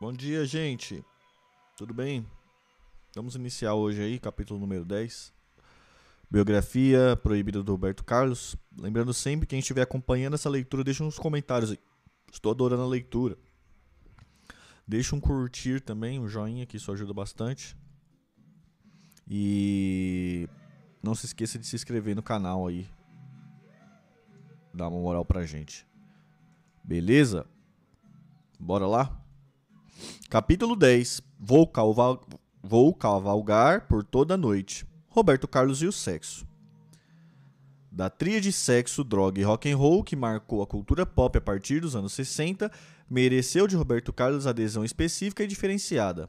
Bom dia, gente. Tudo bem? Vamos iniciar hoje aí, capítulo número 10. Biografia proibida do Roberto Carlos. Lembrando sempre, quem estiver acompanhando essa leitura, deixa uns comentários aí. Estou adorando a leitura. Deixa um curtir também, um joinha, que isso ajuda bastante. E não se esqueça de se inscrever no canal aí. Dá uma moral pra gente. Beleza? Bora lá? Capítulo 10. Vou, calval... Vou cavalgar por toda a noite. Roberto Carlos e o sexo. Da tríade sexo, droga e rock and roll que marcou a cultura pop a partir dos anos 60, mereceu de Roberto Carlos adesão específica e diferenciada.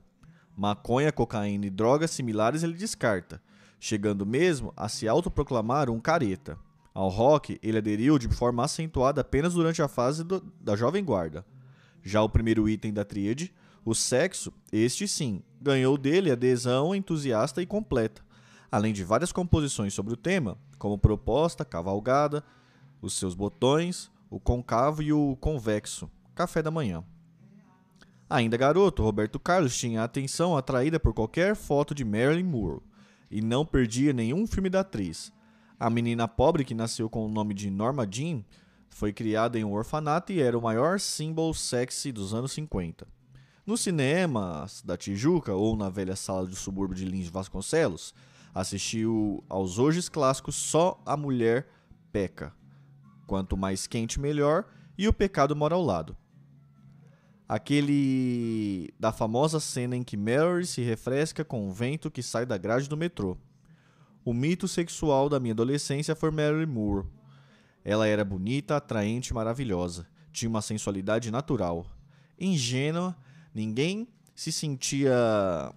Maconha, cocaína e drogas similares ele descarta, chegando mesmo a se autoproclamar um careta. Ao rock, ele aderiu de forma acentuada apenas durante a fase do, da Jovem Guarda. Já o primeiro item da tríade, o sexo, este sim, ganhou dele adesão entusiasta e completa, além de várias composições sobre o tema, como proposta, cavalgada, os seus botões, o concavo e o convexo, café da manhã. Ainda garoto, Roberto Carlos tinha a atenção atraída por qualquer foto de Marilyn Monroe e não perdia nenhum filme da atriz. A menina pobre que nasceu com o nome de Norma Jean foi criada em um orfanato e era o maior símbolo sexy dos anos 50. Nos cinemas da Tijuca ou na velha sala do subúrbio de Lins Vasconcelos, assistiu aos hoje clássicos Só a Mulher Peca. Quanto mais quente, melhor, e o pecado mora ao lado. Aquele da famosa cena em que Mary se refresca com o vento que sai da grade do metrô. O mito sexual da minha adolescência foi Mary Moore. Ela era bonita, atraente maravilhosa. Tinha uma sensualidade natural. Ingênua Ninguém se sentia.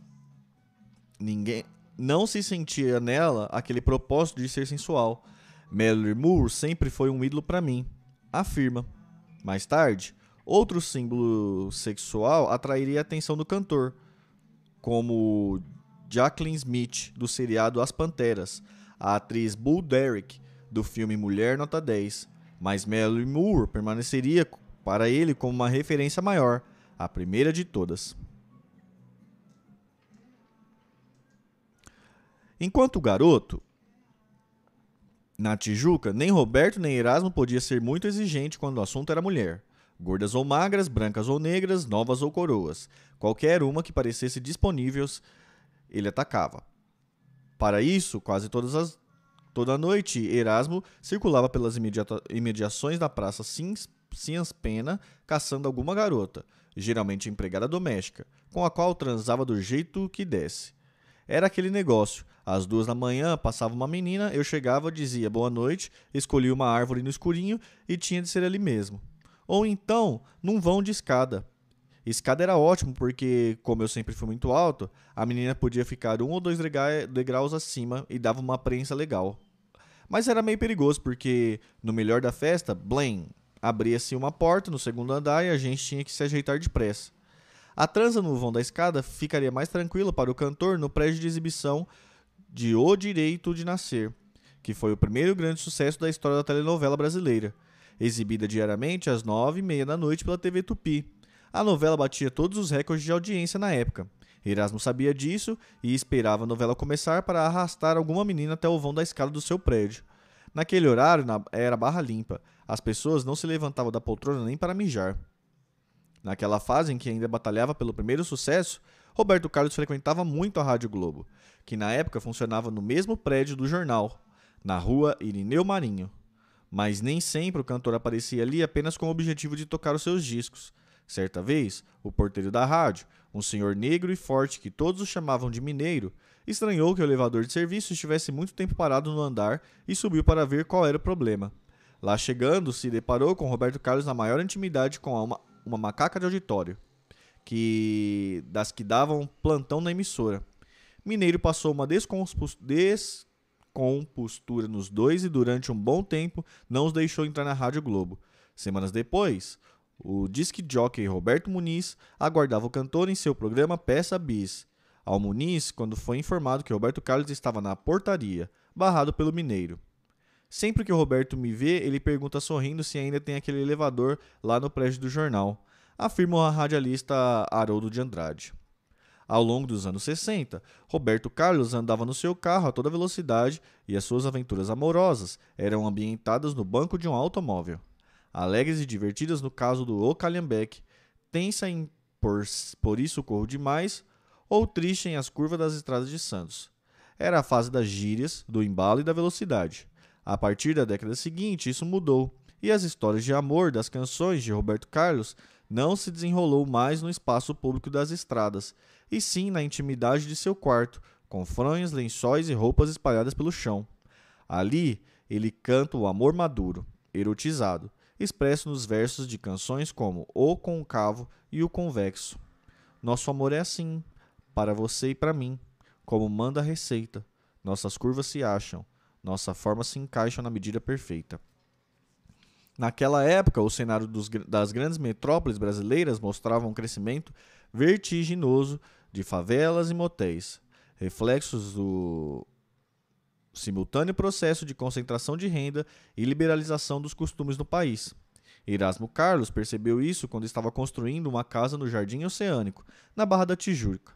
Ninguém. Não se sentia nela aquele propósito de ser sensual. Mallory Moore sempre foi um ídolo para mim, afirma. Mais tarde, outro símbolo sexual atrairia a atenção do cantor, como Jacqueline Smith, do seriado As Panteras, a atriz Bull Derrick, do filme Mulher Nota 10, mas Mallory Moore permaneceria para ele como uma referência maior, a primeira de todas. Enquanto garoto, na Tijuca, nem Roberto nem Erasmo podia ser muito exigente quando o assunto era mulher. Gordas ou magras, brancas ou negras, novas ou coroas. Qualquer uma que parecesse disponível, ele atacava. Para isso, quase todas as, toda noite, Erasmo circulava pelas imediações da Praça Cians Pena caçando alguma garota geralmente empregada doméstica, com a qual transava do jeito que desse. Era aquele negócio. Às duas da manhã passava uma menina, eu chegava, dizia boa noite, escolhia uma árvore no escurinho e tinha de ser ali mesmo. Ou então, num vão de escada. Escada era ótimo porque, como eu sempre fui muito alto, a menina podia ficar um ou dois degraus acima e dava uma prensa legal. Mas era meio perigoso porque, no melhor da festa, blém, Abria-se uma porta no segundo andar e a gente tinha que se ajeitar depressa. A transa no vão da escada ficaria mais tranquila para o cantor no prédio de exibição de O Direito de Nascer, que foi o primeiro grande sucesso da história da telenovela brasileira, exibida diariamente às nove e meia da noite pela TV Tupi. A novela batia todos os recordes de audiência na época. Erasmo sabia disso e esperava a novela começar para arrastar alguma menina até o vão da escada do seu prédio. Naquele horário era barra limpa. As pessoas não se levantavam da poltrona nem para mijar. Naquela fase em que ainda batalhava pelo primeiro sucesso, Roberto Carlos frequentava muito a Rádio Globo, que na época funcionava no mesmo prédio do jornal, na rua Irineu Marinho. Mas nem sempre o cantor aparecia ali apenas com o objetivo de tocar os seus discos. Certa vez, o porteiro da rádio, um senhor negro e forte que todos o chamavam de Mineiro, estranhou que o elevador de serviço estivesse muito tempo parado no andar e subiu para ver qual era o problema. Lá chegando, se deparou com Roberto Carlos na maior intimidade com uma, uma macaca de auditório, que das que davam plantão na emissora. Mineiro passou uma descompostura nos dois e durante um bom tempo não os deixou entrar na Rádio Globo. Semanas depois, o disc jockey Roberto Muniz aguardava o cantor em seu programa Peça Bis. Ao Muniz, quando foi informado que Roberto Carlos estava na portaria, barrado pelo mineiro. Sempre que o Roberto me vê, ele pergunta sorrindo se ainda tem aquele elevador lá no prédio do jornal. afirma a radialista Haroldo de Andrade. Ao longo dos anos 60, Roberto Carlos andava no seu carro a toda velocidade e as suas aventuras amorosas eram ambientadas no banco de um automóvel. Alegres e divertidas no caso do O Calhambeck, tensa em por, por isso corro demais, ou triste em as curvas das estradas de Santos. Era a fase das gírias, do embalo e da velocidade. A partir da década seguinte, isso mudou, e as histórias de amor das canções de Roberto Carlos não se desenrolou mais no espaço público das estradas, e sim na intimidade de seu quarto, com fronhas, lençóis e roupas espalhadas pelo chão. Ali, ele canta o amor maduro, erotizado, expresso nos versos de canções como O Concavo e O Convexo. Nosso amor é assim, para você e para mim, como manda a receita. Nossas curvas se acham, nossa forma se encaixa na medida perfeita. Naquela época, o cenário dos, das grandes metrópoles brasileiras mostrava um crescimento vertiginoso de favelas e motéis, reflexos do simultâneo processo de concentração de renda e liberalização dos costumes no país. Erasmo Carlos percebeu isso quando estava construindo uma casa no Jardim Oceânico, na Barra da Tijuca.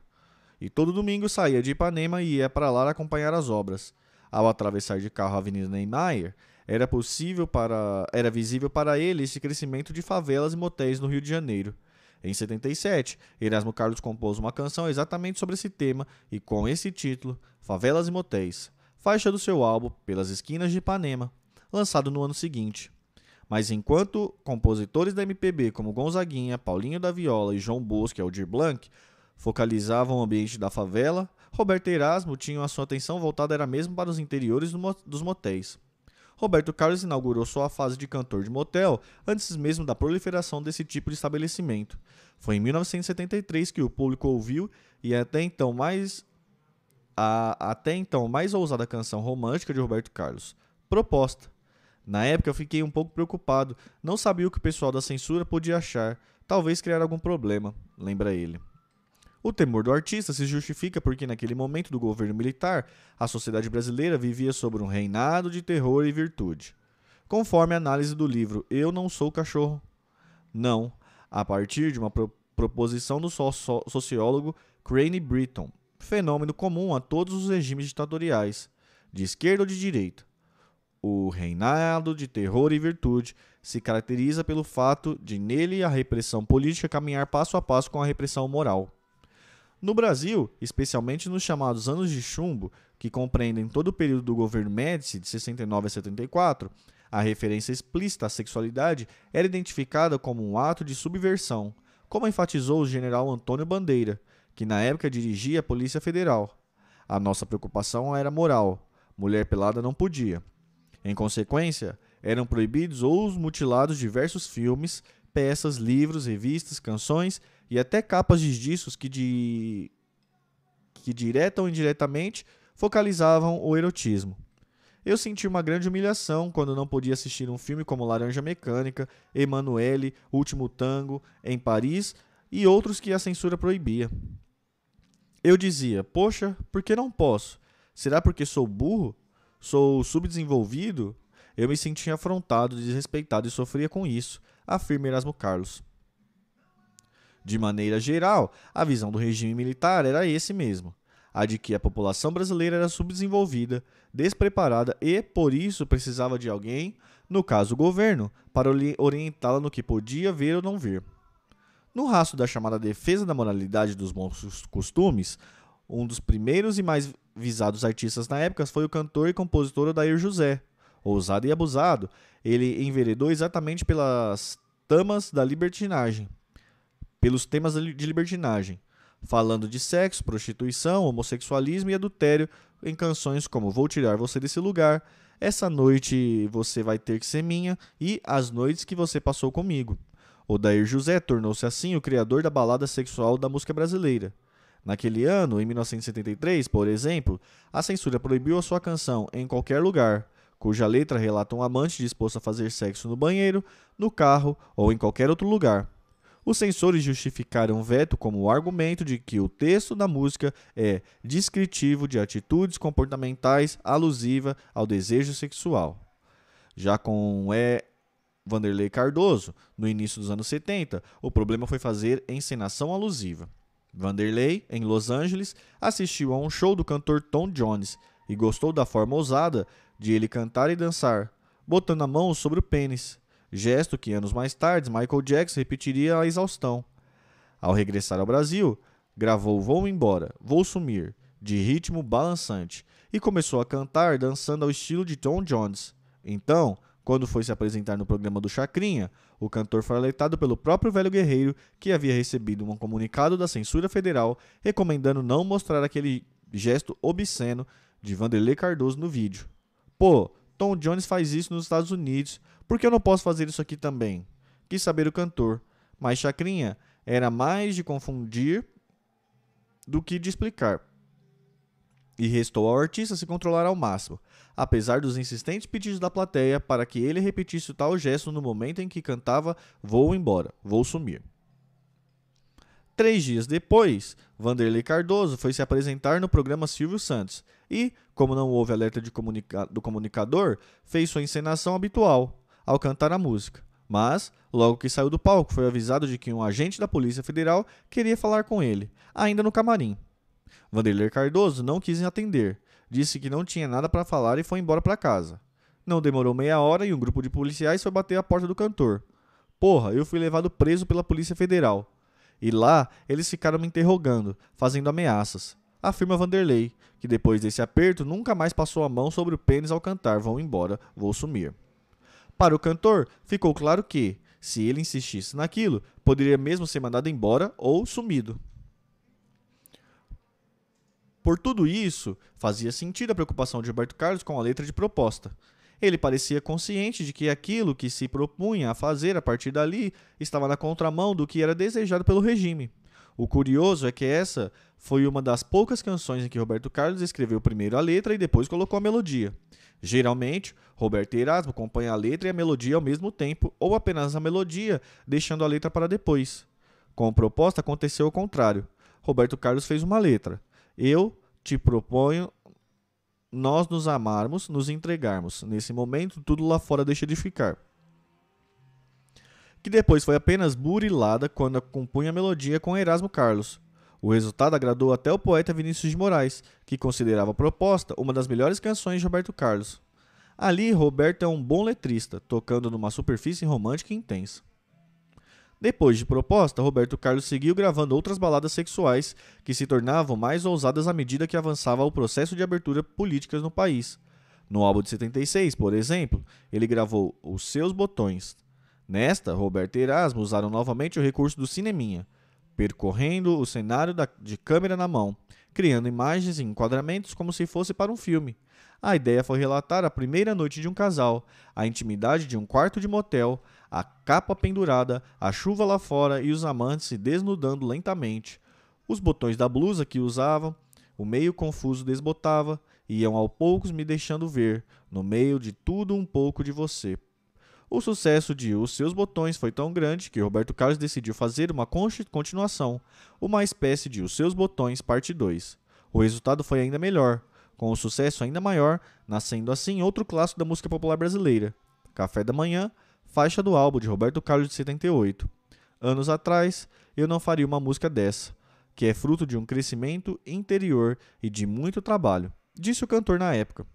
E todo domingo saía de Ipanema e ia para lá acompanhar as obras. Ao atravessar de carro a Avenida Niemeyer, era possível para era visível para ele esse crescimento de favelas e motéis no Rio de Janeiro. Em 77, Erasmo Carlos compôs uma canção exatamente sobre esse tema e com esse título, Favelas e Motéis, faixa do seu álbum Pelas Esquinas de Ipanema, lançado no ano seguinte. Mas enquanto compositores da MPB como Gonzaguinha, Paulinho da Viola e João Bosco e Aldir Blanc focalizavam o ambiente da favela, Roberto Erasmo tinha a sua atenção voltada era mesmo para os interiores dos motéis. Roberto Carlos inaugurou sua fase de cantor de motel antes mesmo da proliferação desse tipo de estabelecimento. Foi em 1973 que o público ouviu e até então mais a até então mais ousada canção romântica de Roberto Carlos, Proposta. Na época eu fiquei um pouco preocupado, não sabia o que o pessoal da censura podia achar, talvez criar algum problema, lembra ele. O temor do artista se justifica porque, naquele momento do governo militar, a sociedade brasileira vivia sobre um reinado de terror e virtude. Conforme a análise do livro Eu Não Sou Cachorro. Não, a partir de uma pro proposição do so sociólogo Crane Britton, fenômeno comum a todos os regimes ditatoriais, de esquerda ou de direita. O reinado de terror e virtude se caracteriza pelo fato de nele a repressão política caminhar passo a passo com a repressão moral. No Brasil, especialmente nos chamados anos de chumbo, que compreendem todo o período do governo Médici, de 69 a 74, a referência explícita à sexualidade era identificada como um ato de subversão, como enfatizou o general Antônio Bandeira, que na época dirigia a Polícia Federal. A nossa preocupação era moral, mulher pelada não podia. Em consequência, eram proibidos ou mutilados diversos filmes, peças, livros, revistas, canções e até capas de discos que, de... que direta ou indiretamente focalizavam o erotismo. Eu senti uma grande humilhação quando não podia assistir um filme como Laranja Mecânica, Emanuele, Último Tango, Em Paris e outros que a censura proibia. Eu dizia: Poxa, por que não posso? Será porque sou burro? Sou subdesenvolvido? Eu me sentia afrontado, desrespeitado e sofria com isso, afirma Erasmo Carlos. De maneira geral, a visão do regime militar era esse mesmo: a de que a população brasileira era subdesenvolvida, despreparada e, por isso, precisava de alguém, no caso o governo, para orientá-la no que podia ver ou não ver. No rastro da chamada defesa da moralidade dos bons costumes, um dos primeiros e mais visados artistas na época foi o cantor e compositor Odair José. Ousado e abusado, ele enveredou exatamente pelas tamas da libertinagem, pelos temas de libertinagem, falando de sexo, prostituição, homossexualismo e adultério em canções como Vou Tirar Você Desse Lugar, Essa Noite Você Vai Ter Que Ser Minha e As Noites Que Você Passou Comigo. Odair José tornou-se assim o criador da balada sexual da música brasileira. Naquele ano, em 1973, por exemplo, a censura proibiu a sua canção Em Qualquer Lugar, cuja letra relata um amante disposto a fazer sexo no banheiro, no carro ou em qualquer outro lugar. Os censores justificaram o veto como o argumento de que o texto da música é descritivo de atitudes comportamentais alusiva ao desejo sexual. Já com é Vanderlei Cardoso, no início dos anos 70, o problema foi fazer encenação alusiva. Vanderlei, em Los Angeles, assistiu a um show do cantor Tom Jones e gostou da forma ousada de ele cantar e dançar, botando a mão sobre o pênis, gesto que anos mais tarde Michael Jackson repetiria à exaustão. Ao regressar ao Brasil, gravou Vou Embora, Vou Sumir, de ritmo balançante, e começou a cantar dançando ao estilo de Tom Jones. Então, quando foi se apresentar no programa do Chacrinha, o cantor foi alertado pelo próprio velho guerreiro que havia recebido um comunicado da censura federal recomendando não mostrar aquele gesto obsceno de Vanderlei Cardoso no vídeo. Pô, Tom Jones faz isso nos Estados Unidos, por que eu não posso fazer isso aqui também? Quis saber o cantor, mas Chacrinha era mais de confundir do que de explicar. E restou ao artista se controlar ao máximo, apesar dos insistentes pedidos da plateia para que ele repetisse o tal gesto no momento em que cantava Vou embora, vou sumir. Três dias depois, Vanderlei Cardoso foi se apresentar no programa Silvio Santos e, como não houve alerta comunica do comunicador, fez sua encenação habitual ao cantar a música. Mas, logo que saiu do palco, foi avisado de que um agente da Polícia Federal queria falar com ele, ainda no camarim. Vanderlei Cardoso não quis atender, disse que não tinha nada para falar e foi embora para casa. Não demorou meia hora e um grupo de policiais foi bater a porta do cantor. Porra, eu fui levado preso pela Polícia Federal. E lá eles ficaram me interrogando, fazendo ameaças. Afirma Vanderlei, que depois desse aperto nunca mais passou a mão sobre o pênis ao cantar Vão embora, vou sumir. Para o cantor, ficou claro que, se ele insistisse naquilo, poderia mesmo ser mandado embora ou sumido. Por tudo isso, fazia sentido a preocupação de Roberto Carlos com a letra de proposta. Ele parecia consciente de que aquilo que se propunha a fazer a partir dali estava na contramão do que era desejado pelo regime. O curioso é que essa foi uma das poucas canções em que Roberto Carlos escreveu primeiro a letra e depois colocou a melodia. Geralmente, Roberto Erasmo acompanha a letra e a melodia ao mesmo tempo, ou apenas a melodia, deixando a letra para depois. Com a proposta aconteceu o contrário. Roberto Carlos fez uma letra. Eu te proponho nós nos amarmos, nos entregarmos. Nesse momento, tudo lá fora deixa de ficar. Que depois foi apenas burilada quando compunha a melodia com Erasmo Carlos. O resultado agradou até o poeta Vinícius de Moraes, que considerava a proposta uma das melhores canções de Roberto Carlos. Ali, Roberto é um bom letrista, tocando numa superfície romântica e intensa. Depois de proposta, Roberto Carlos seguiu gravando outras baladas sexuais que se tornavam mais ousadas à medida que avançava o processo de abertura políticas no país. No álbum de 76, por exemplo, ele gravou Os Seus Botões. Nesta, Roberto e Erasmo usaram novamente o recurso do cineminha, percorrendo o cenário da, de câmera na mão, criando imagens e enquadramentos como se fosse para um filme. A ideia foi relatar a primeira noite de um casal, a intimidade de um quarto de motel, a capa pendurada, a chuva lá fora e os amantes se desnudando lentamente. Os botões da blusa que usavam, o meio confuso desbotava, iam ao poucos me deixando ver, no meio de tudo um pouco de você. O sucesso de Os Seus Botões foi tão grande que Roberto Carlos decidiu fazer uma continuação, uma espécie de Os Seus Botões Parte 2. O resultado foi ainda melhor, com um sucesso ainda maior, nascendo assim outro clássico da música popular brasileira, Café da Manhã, faixa do álbum de Roberto Carlos de 78. Anos atrás, eu não faria uma música dessa, que é fruto de um crescimento interior e de muito trabalho, disse o cantor na época.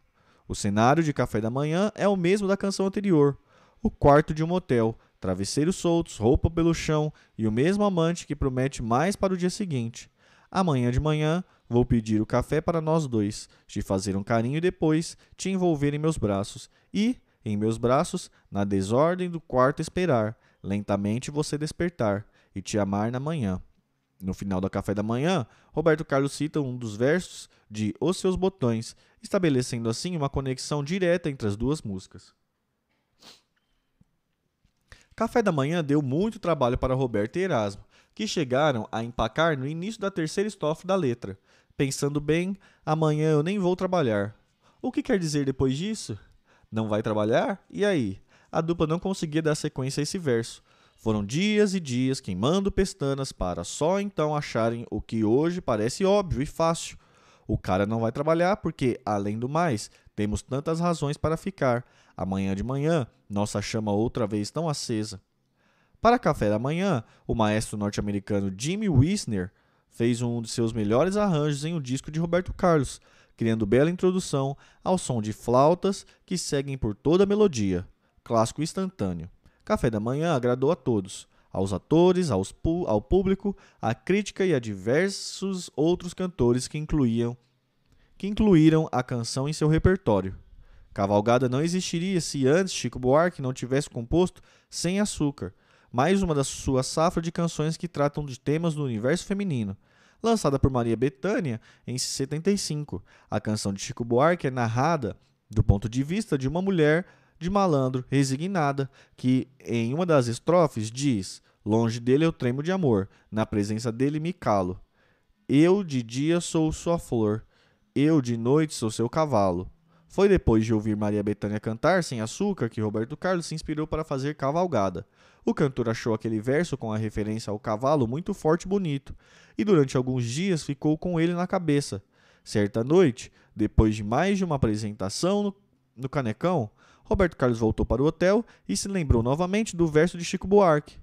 O cenário de Café da Manhã é o mesmo da canção anterior, o quarto de um motel, travesseiros soltos, roupa pelo chão e o mesmo amante que promete mais para o dia seguinte. Amanhã de manhã vou pedir o café para nós dois, te fazer um carinho e depois te envolver em meus braços e, em meus braços, na desordem do quarto esperar, lentamente você despertar e te amar na manhã. No final do café da manhã, Roberto Carlos cita um dos versos de Os Seus Botões, estabelecendo assim uma conexão direta entre as duas músicas. Café da manhã deu muito trabalho para Roberto e Erasmo, que chegaram a empacar no início da terceira estrofe da letra. Pensando bem, amanhã eu nem vou trabalhar. O que quer dizer depois disso? Não vai trabalhar? E aí? A dupla não conseguia dar sequência a esse verso. Foram dias e dias queimando pestanas para só então acharem o que hoje parece óbvio e fácil. O cara não vai trabalhar porque, além do mais, Temos tantas razões para ficar. Amanhã de manhã, nossa chama outra vez tão acesa. Para café da manhã, o maestro norte-americano Jimmy Wisner fez um de seus melhores arranjos em um disco de Roberto Carlos, criando bela introdução ao som de flautas que seguem por toda a melodia. Clássico instantâneo. Café da manhã agradou a todos, aos atores, aos ao público, à crítica e a diversos outros cantores que incluíam que incluíram a canção em seu repertório. Cavalgada não existiria se antes Chico Buarque não tivesse composto Sem Açúcar, mais uma das suas safras de canções que tratam de temas do universo feminino. Lançada por Maria Bethânia em 75, a canção de Chico Buarque é narrada do ponto de vista de uma mulher de malandro, resignada, que em uma das estrofes diz: Longe dele eu tremo de amor, na presença dele me calo. Eu de dia sou sua flor, eu de noite sou seu cavalo. Foi depois de ouvir Maria Bethânia cantar Sem Açúcar que Roberto Carlos se inspirou para fazer Cavalgada. O cantor achou aquele verso com a referência ao cavalo muito forte e bonito, e durante alguns dias ficou com ele na cabeça. Certa noite, depois de mais de uma apresentação no, no Canecão, Roberto Carlos voltou para o hotel e se lembrou novamente do verso de Chico Buarque.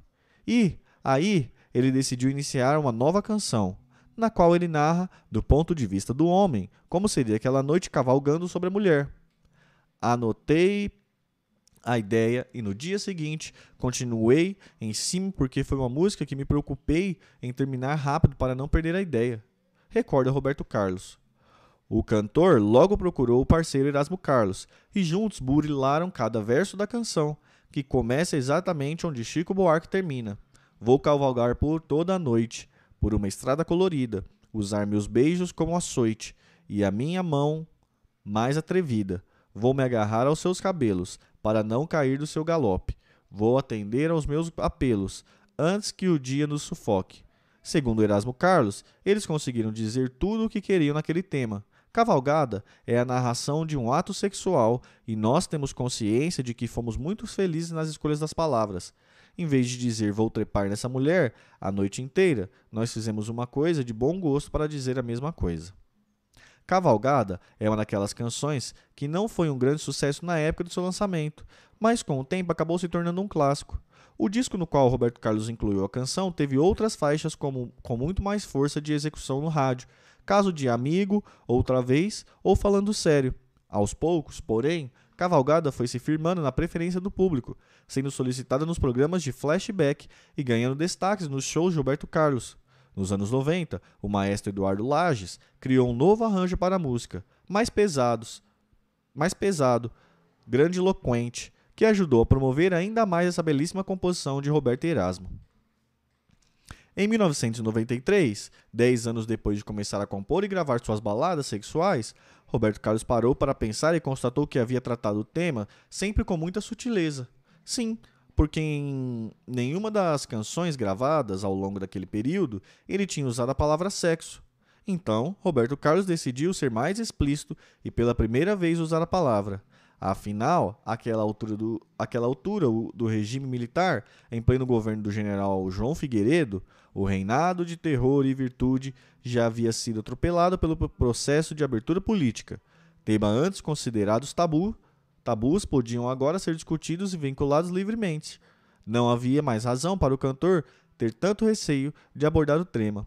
E, aí, ele decidiu iniciar uma nova canção, na qual ele narra, do ponto de vista do homem, como seria aquela noite cavalgando sobre a mulher. Anotei a ideia e no dia seguinte continuei em cima porque foi uma música que me preocupei em terminar rápido para não perder a ideia. Recorda Roberto Carlos. O cantor logo procurou o parceiro Erasmo Carlos e juntos burilaram cada verso da canção, que começa exatamente onde Chico Buarque termina. Vou cavalgar por toda a noite, por uma estrada colorida, usar meus beijos como açoite e a minha mão mais atrevida. Vou me agarrar aos seus cabelos para não cair do seu galope. Vou atender aos meus apelos antes que o dia nos sufoque. Segundo Erasmo Carlos, eles conseguiram dizer tudo o que queriam naquele tema, Cavalgada é a narração de um ato sexual e nós temos consciência de que fomos muito felizes nas escolhas das palavras. Em vez de dizer vou trepar nessa mulher a noite inteira, nós fizemos uma coisa de bom gosto para dizer a mesma coisa. Cavalgada é uma daquelas canções que não foi um grande sucesso na época do seu lançamento, mas com o tempo acabou se tornando um clássico. O disco no qual Roberto Carlos incluiu a canção teve outras faixas com, com muito mais força de execução no rádio, caso de amigo, outra vez, ou falando sério. Aos poucos, porém, Cavalgada foi se firmando na preferência do público, sendo solicitada nos programas de flashback e ganhando destaques nos shows de Roberto Carlos. Nos anos 90, o maestro Eduardo Lages criou um novo arranjo para a música, mais pesados, mais pesado, grandiloquente, que ajudou a promover ainda mais essa belíssima composição de Roberto Erasmo. Em 1993, dez anos depois de começar a compor e gravar suas baladas sexuais, Roberto Carlos parou para pensar e constatou que havia tratado o tema sempre com muita sutileza. Sim, porque em nenhuma das canções gravadas ao longo daquele período ele tinha usado a palavra sexo. Então, Roberto Carlos decidiu ser mais explícito e pela primeira vez usar a palavra. Afinal, aquela altura, do, altura do regime militar, em pleno governo do general João Figueiredo, o reinado de terror e virtude já havia sido atropelado pelo processo de abertura política. Tema antes considerados tabu, tabus podiam agora ser discutidos e vinculados livremente. Não havia mais razão para o cantor ter tanto receio de abordar o tema.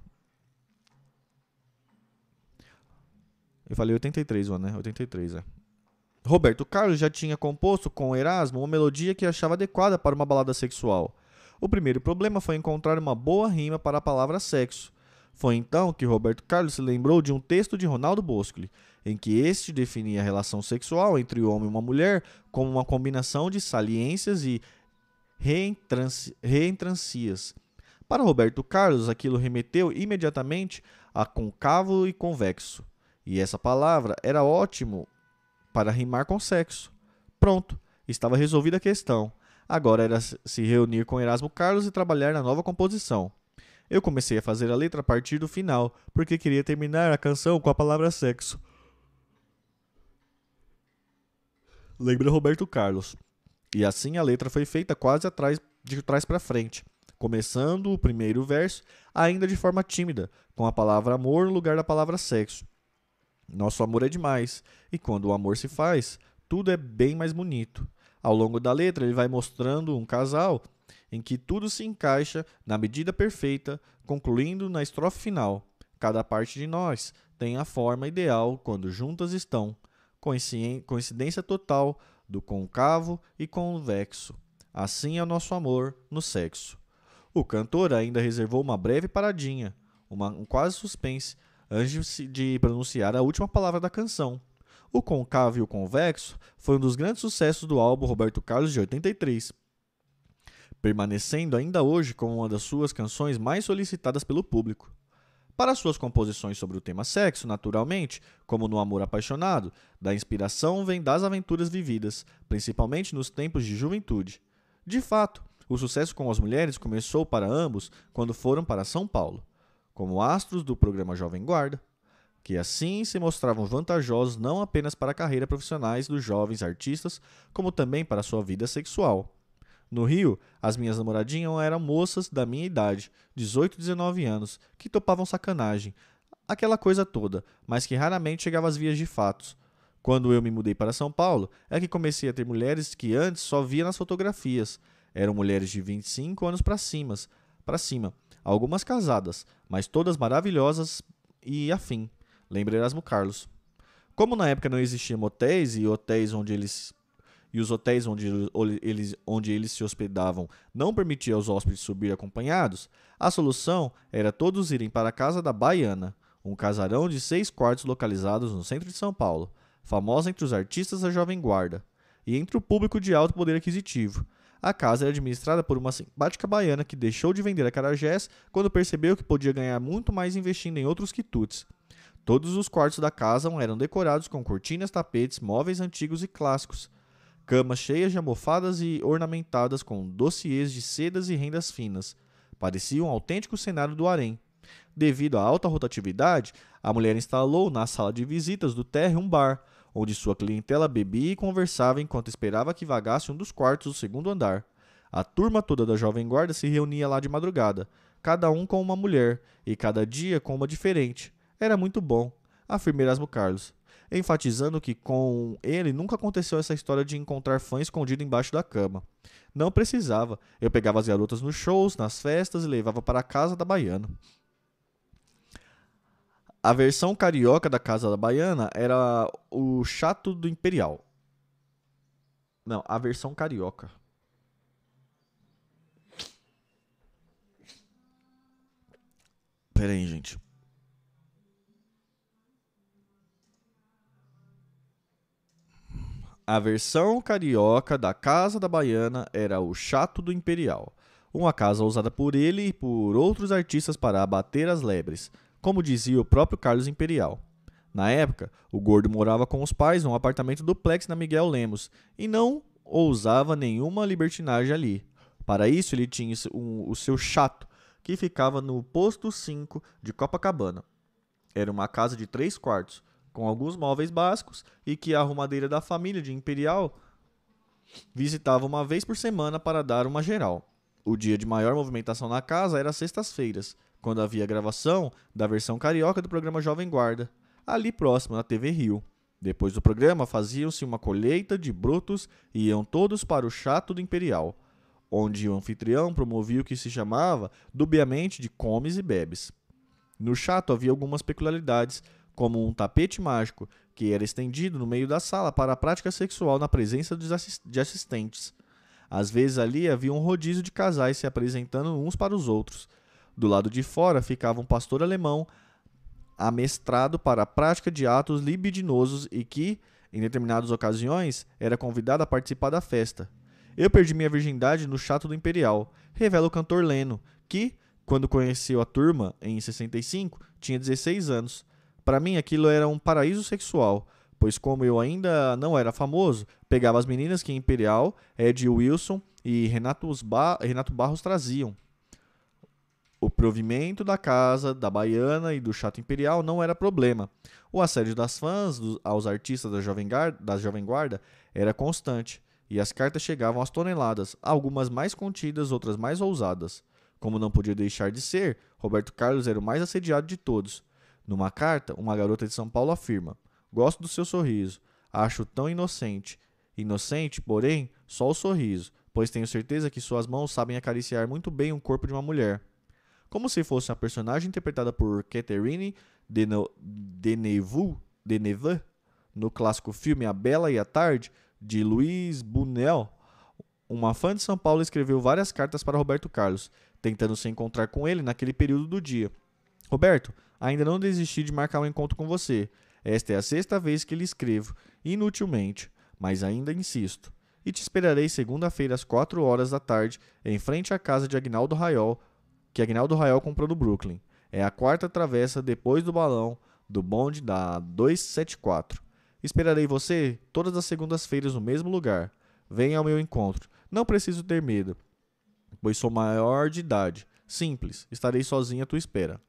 Eu falei 83, né? 83, é. Roberto Carlos já tinha composto com Erasmo uma melodia que achava adequada para uma balada sexual. O primeiro problema foi encontrar uma boa rima para a palavra sexo. Foi então que Roberto Carlos se lembrou de um texto de Ronaldo Boscoli, em que este definia a relação sexual entre o homem e uma mulher como uma combinação de saliências e reentrancias. Para Roberto Carlos, aquilo remeteu imediatamente a concavo e convexo. E essa palavra era ótimo para rimar com sexo. Pronto, estava resolvida a questão. Agora era se reunir com Erasmo Carlos e trabalhar na nova composição. Eu comecei a fazer a letra a partir do final, porque queria terminar a canção com a palavra sexo. Lembra Roberto Carlos. E assim a letra foi feita quase atrás, de trás para frente, começando o primeiro verso ainda de forma tímida, com a palavra amor no lugar da palavra sexo. Nosso amor é demais, e quando o amor se faz, tudo é bem mais bonito. Ao longo da letra, ele vai mostrando um casal em que tudo se encaixa na medida perfeita, concluindo na estrofe final. Cada parte de nós tem a forma ideal quando juntas estão. Coincidência total do concavo e convexo. Assim é o nosso amor no sexo. O cantor ainda reservou uma breve paradinha, uma, um quase suspense, antes de pronunciar a última palavra da canção. O concavo e o convexo foi um dos grandes sucessos do álbum Roberto Carlos de 83, permanecendo ainda hoje como uma das suas canções mais solicitadas pelo público. Para suas composições sobre o tema sexo, naturalmente, como no Amor Apaixonado, da inspiração vem das aventuras vividas, principalmente nos tempos de juventude. De fato, o sucesso com as mulheres começou para ambos quando foram para São Paulo, como astros do programa Jovem Guarda, que assim se mostravam vantajosos não apenas para a carreira profissionais dos jovens artistas, como também para sua vida sexual. No Rio, as minhas namoradinhas eram moças da minha idade, 18 e 19 anos, que topavam sacanagem, aquela coisa toda, mas que raramente chegava às vias de fatos. Quando eu me mudei para São Paulo, é que comecei a ter mulheres que antes só via nas fotografias. Eram mulheres de 25 anos para cima, para cima, algumas casadas, mas todas maravilhosas e afim. Lembra Erasmo Carlos. Como na época não existiam motéis e hotéis onde eles e os hotéis onde eles, onde eles se hospedavam não permitiam aos hóspedes subir acompanhados, a solução era todos irem para a casa da Baiana, um casarão de seis quartos localizados no centro de São Paulo, famosa entre os artistas da Jovem Guarda e entre o público de alto poder aquisitivo. A casa era administrada por uma simpática baiana que deixou de vender a Carajés quando percebeu que podia ganhar muito mais investindo em outros quitutes. Todos os quartos da casa eram decorados com cortinas, tapetes, móveis antigos e clássicos camas cheias de almofadas e ornamentadas com dossiês de sedas e rendas finas. Parecia um autêntico cenário do harém. Devido à alta rotatividade, a mulher instalou na sala de visitas do térreo um bar, onde sua clientela bebia e conversava enquanto esperava que vagasse um dos quartos do segundo andar. A turma toda da Jovem Guarda se reunia lá de madrugada, cada um com uma mulher, e cada dia com uma diferente. Era muito bom, afirma Erasmo Carlos enfatizando que com ele nunca aconteceu essa história de encontrar fã escondido embaixo da cama. Não precisava. Eu pegava as garotas nos shows, nas festas e levava para a casa da baiana. A versão carioca da Casa da Baiana era o Chato do Imperial. Não, a versão carioca. Pera aí, gente. A versão carioca da Casa da Baiana era o Chato do Imperial, uma casa usada por ele e por outros artistas para abater as lebres, como dizia o próprio Carlos Imperial. Na época, o gordo morava com os pais num apartamento duplex na Miguel Lemos e não ousava nenhuma libertinagem ali. Para isso, ele tinha o seu chato, que ficava no posto 5 de Copacabana. Era uma casa de três quartos, com alguns móveis básicos e que a arrumadeira da família de Imperial visitava uma vez por semana para dar uma geral. O dia de maior movimentação na casa era sextas-feiras, quando havia gravação da versão carioca do programa Jovem Guarda, ali próximo na TV Rio. Depois do programa, faziam-se uma colheita de brutos e iam todos para o Chato do Imperial, onde o anfitrião promovia o que se chamava, dubiamente, de comes e bebes. No chato havia algumas peculiaridades como um tapete mágico que era estendido no meio da sala para a prática sexual na presença de assistentes. Às vezes ali havia um rodízio de casais se apresentando uns para os outros. Do lado de fora ficava um pastor alemão amestrado para a prática de atos libidinosos e que, em determinadas ocasiões, era convidado a participar da festa. Eu perdi minha virgindade no Chato do Imperial, revela o cantor Leno, que, quando conheceu a turma em 65, tinha 16 anos. Para mim aquilo era um paraíso sexual, pois como eu ainda não era famoso, pegava as meninas que Imperial, Ed Wilson e Renato, Renato Barros traziam. O provimento da casa, da Baiana e do Chato Imperial não era problema. O assédio das fãs do, aos artistas da Jovem, Guarda, da Jovem Guarda era constante, e as cartas chegavam às toneladas, algumas mais contidas, outras mais ousadas. Como não podia deixar de ser, Roberto Carlos era o mais assediado de todos. Numa carta, uma garota de São Paulo afirma: Gosto do seu sorriso, acho tão inocente. Inocente, porém, só o sorriso, pois tenho certeza que suas mãos sabem acariciar muito bem o corpo de uma mulher. Como se fosse uma personagem interpretada por Catherine Deneuve no clássico filme A Bela e a Tarde, de Luiz Bunel, uma fã de São Paulo escreveu várias cartas para Roberto Carlos, tentando se encontrar com ele naquele período do dia. Roberto, ainda não desisti de marcar um encontro com você. Esta é a sexta vez que lhe escrevo, inutilmente, mas ainda insisto. E te esperarei segunda-feira às quatro horas da tarde, em frente à casa de Agnaldo Raiol, que Agnaldo Raiol comprou no Brooklyn. É a quarta travessa depois do balão do bonde da 274. Esperarei você todas as segundas-feiras no mesmo lugar. Venha ao meu encontro. Não preciso ter medo, pois sou maior de idade. Simples, estarei sozinha à tua espera.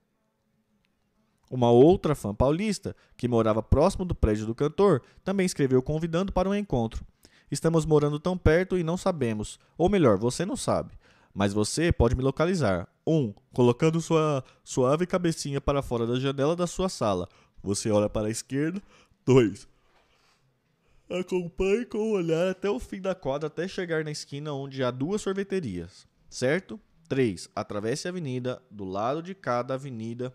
Uma outra fã paulista, que morava próximo do prédio do cantor, também escreveu convidando para um encontro. Estamos morando tão perto e não sabemos. Ou melhor, você não sabe. Mas você pode me localizar. 1. Um, colocando sua suave cabecinha para fora da janela da sua sala. Você olha para a esquerda. 2. Acompanhe com o olhar até o fim da quadra até chegar na esquina onde há duas sorveterias. Certo? 3. Atravesse a avenida. Do lado de cada avenida,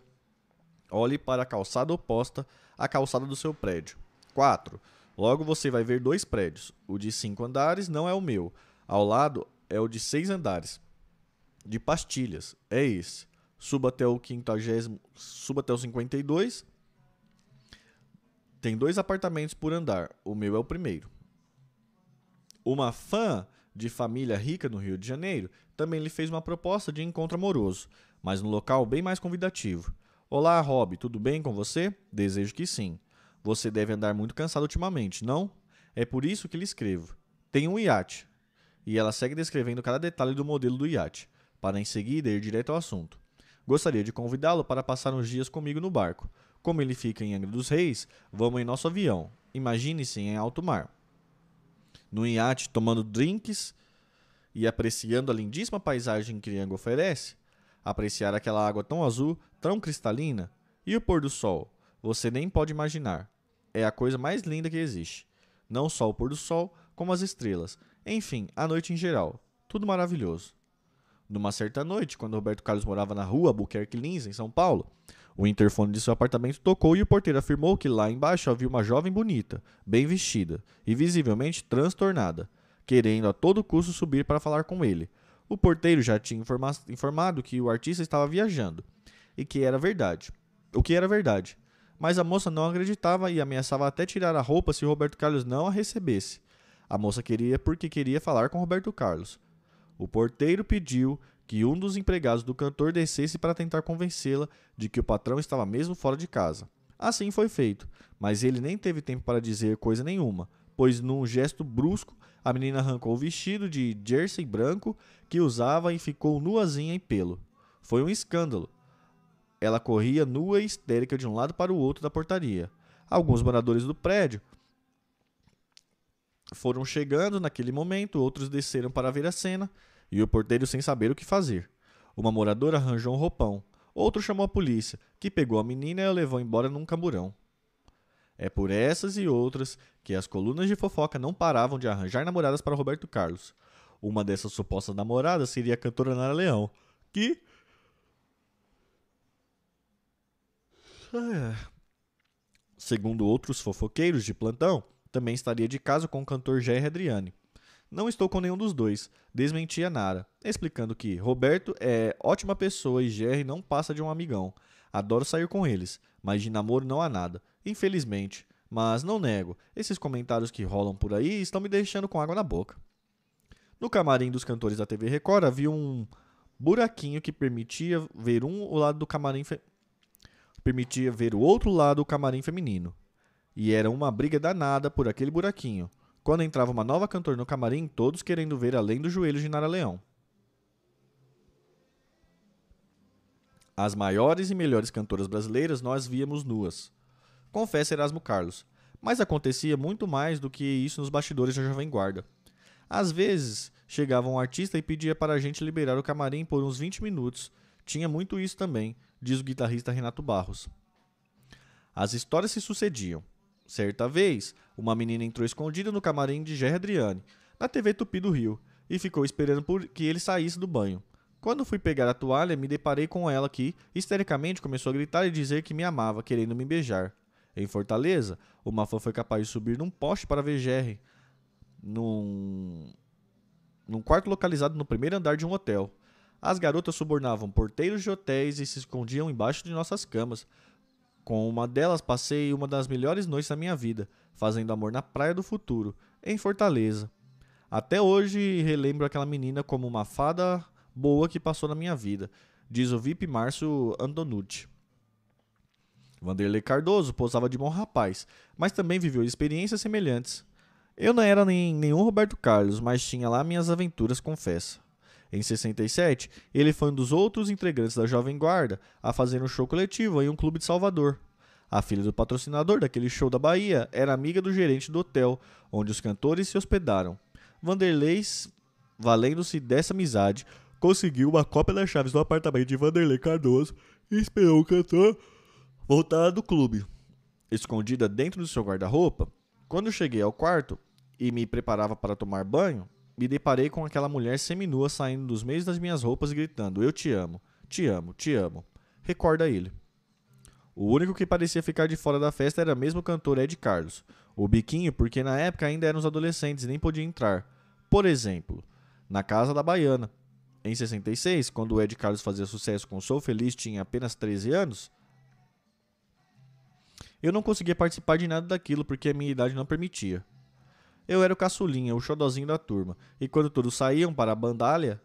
olhe para a calçada oposta à calçada do seu prédio. 4. Logo você vai ver dois prédios. O de 5 andares não é o meu. Ao lado é o de 6 andares. De pastilhas. É esse. Suba até o 50, suba até o 52. Tem dois apartamentos por andar. O meu é o primeiro. Uma fã de família rica no Rio de Janeiro também lhe fez uma proposta de encontro amoroso, mas num local bem mais convidativo. Olá, Rob, tudo bem com você? Desejo que sim. Você deve andar muito cansado ultimamente, não? É por isso que lhe escrevo. Tem um iate. E ela segue descrevendo cada detalhe do modelo do iate, para em seguida ir direto ao assunto. Gostaria de convidá-lo para passar uns dias comigo no barco. Como ele fica em Angra dos Reis, vamos em nosso avião. Imagine-se em alto mar. No iate, tomando drinks e apreciando a lindíssima paisagem que Angra oferece, apreciar aquela água tão azul, tão cristalina, e o pôr do sol, você nem pode imaginar. É a coisa mais linda que existe. Não só o pôr do sol, como as estrelas. Enfim, a noite em geral. Tudo maravilhoso. Numa certa noite, quando Roberto Carlos morava na rua Buquerque Lins, em São Paulo, o interfone de seu apartamento tocou e o porteiro afirmou que lá embaixo havia uma jovem bonita, bem vestida e visivelmente transtornada, querendo a todo custo subir para falar com ele. O porteiro já tinha informa informado que o artista estava viajando e que era verdade. O que era verdade. Mas a moça não acreditava e ameaçava até tirar a roupa se Roberto Carlos não a recebesse. A moça queria porque queria falar com Roberto Carlos. O porteiro pediu que um dos empregados do cantor descesse para tentar convencê-la de que o patrão estava mesmo fora de casa. Assim foi feito, mas ele nem teve tempo para dizer coisa nenhuma, pois num gesto brusco a menina arrancou o vestido de jersey branco que usava e ficou nuazinha em pelo. Foi um escândalo. Ela corria nua e histérica de um lado para o outro da portaria. Alguns moradores do prédio foram chegando naquele momento, outros desceram para ver a cena e o porteiro sem saber o que fazer. Uma moradora arranjou um roupão. Outro chamou a polícia, que pegou a menina e a levou embora num camburão. É por essas e outras que as colunas de fofoca não paravam de arranjar namoradas para Roberto Carlos. Uma dessas supostas namoradas seria a cantora Nara Leão, que. Segundo outros fofoqueiros de plantão, também estaria de caso com o cantor Jair Adriane. Não estou com nenhum dos dois, desmentia Nara, explicando que Roberto é ótima pessoa e Jerry não passa de um amigão. Adoro sair com eles, mas de namoro não há nada, infelizmente. Mas não nego, esses comentários que rolam por aí estão me deixando com água na boca. No camarim dos cantores da TV Record havia um buraquinho que permitia ver um o lado do camarim fe... permitia ver o outro lado do camarim feminino. E era uma briga danada por aquele buraquinho. Quando entrava uma nova cantora no camarim, todos querendo ver além dos joelhos de Nara Leão. As maiores e melhores cantoras brasileiras nós víamos nuas. Confessa Erasmo Carlos. Mas acontecia muito mais do que isso nos bastidores da Jovem Guarda. Às vezes, chegava um artista e pedia para a gente liberar o camarim por uns 20 minutos. Tinha muito isso também, diz o guitarrista Renato Barros. As histórias se sucediam. Certa vez, uma menina entrou escondida no camarim de Jerry Adriane, na TV Tupi do Rio, e ficou esperando por que ele saísse do banho. Quando fui pegar a toalha, me deparei com ela que, histericamente, começou a gritar e dizer que me amava, querendo me beijar. Em Fortaleza, uma fã foi capaz de subir num poste para ver Jerry, num, num quarto localizado no primeiro andar de um hotel. As garotas subornavam porteiros de hotéis e se escondiam embaixo de nossas camas. Com uma delas passei uma das melhores noites da minha vida, fazendo amor na Praia do Futuro, em Fortaleza. Até hoje relembro aquela menina como uma fada boa que passou na minha vida, diz o VIP Márcio Antonucci. Vanderlei Cardoso posava de bom rapaz, mas também viveu experiências semelhantes. Eu não era nem nenhum Roberto Carlos, mas tinha lá minhas aventuras, confessa. Em 67, ele foi um dos outros integrantes da Jovem Guarda a fazer um show coletivo em um clube de Salvador. A filha do patrocinador daquele show da Bahia era amiga do gerente do hotel, onde os cantores se hospedaram. Vanderlei, valendo-se dessa amizade, conseguiu uma cópia das chaves do apartamento de Vanderlei Cardoso e esperou o cantor voltar do clube. Escondida dentro do seu guarda-roupa, quando cheguei ao quarto e me preparava para tomar banho, me deparei com aquela mulher seminua saindo dos meios das minhas roupas e gritando: Eu te amo, te amo, te amo. Recorda ele. O único que parecia ficar de fora da festa era mesmo o cantor Ed Carlos. O biquinho, porque na época ainda eram os adolescentes e nem podia entrar. Por exemplo, na casa da Baiana, em 66, quando o Ed Carlos fazia sucesso com Sou Feliz, tinha apenas 13 anos. Eu não conseguia participar de nada daquilo porque a minha idade não permitia. Eu era o caçulinha, o xodozinho da turma, e quando todos saíam para a bandalha,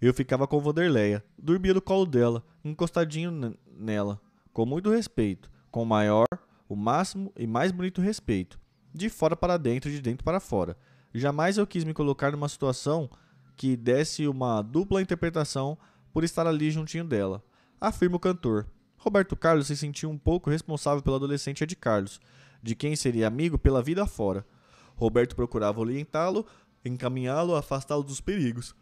eu ficava com Vanderleia, dormia no colo dela, encostadinho nela, com muito respeito, com o maior, o máximo e mais bonito respeito, de fora para dentro e de dentro para fora. Jamais eu quis me colocar numa situação que desse uma dupla interpretação por estar ali juntinho dela, afirma o cantor. Roberto Carlos se sentiu um pouco responsável pelo adolescente Ed Carlos, de quem seria amigo pela vida fora. Roberto procurava orientá-lo, encaminhá-lo, afastá-lo dos perigos.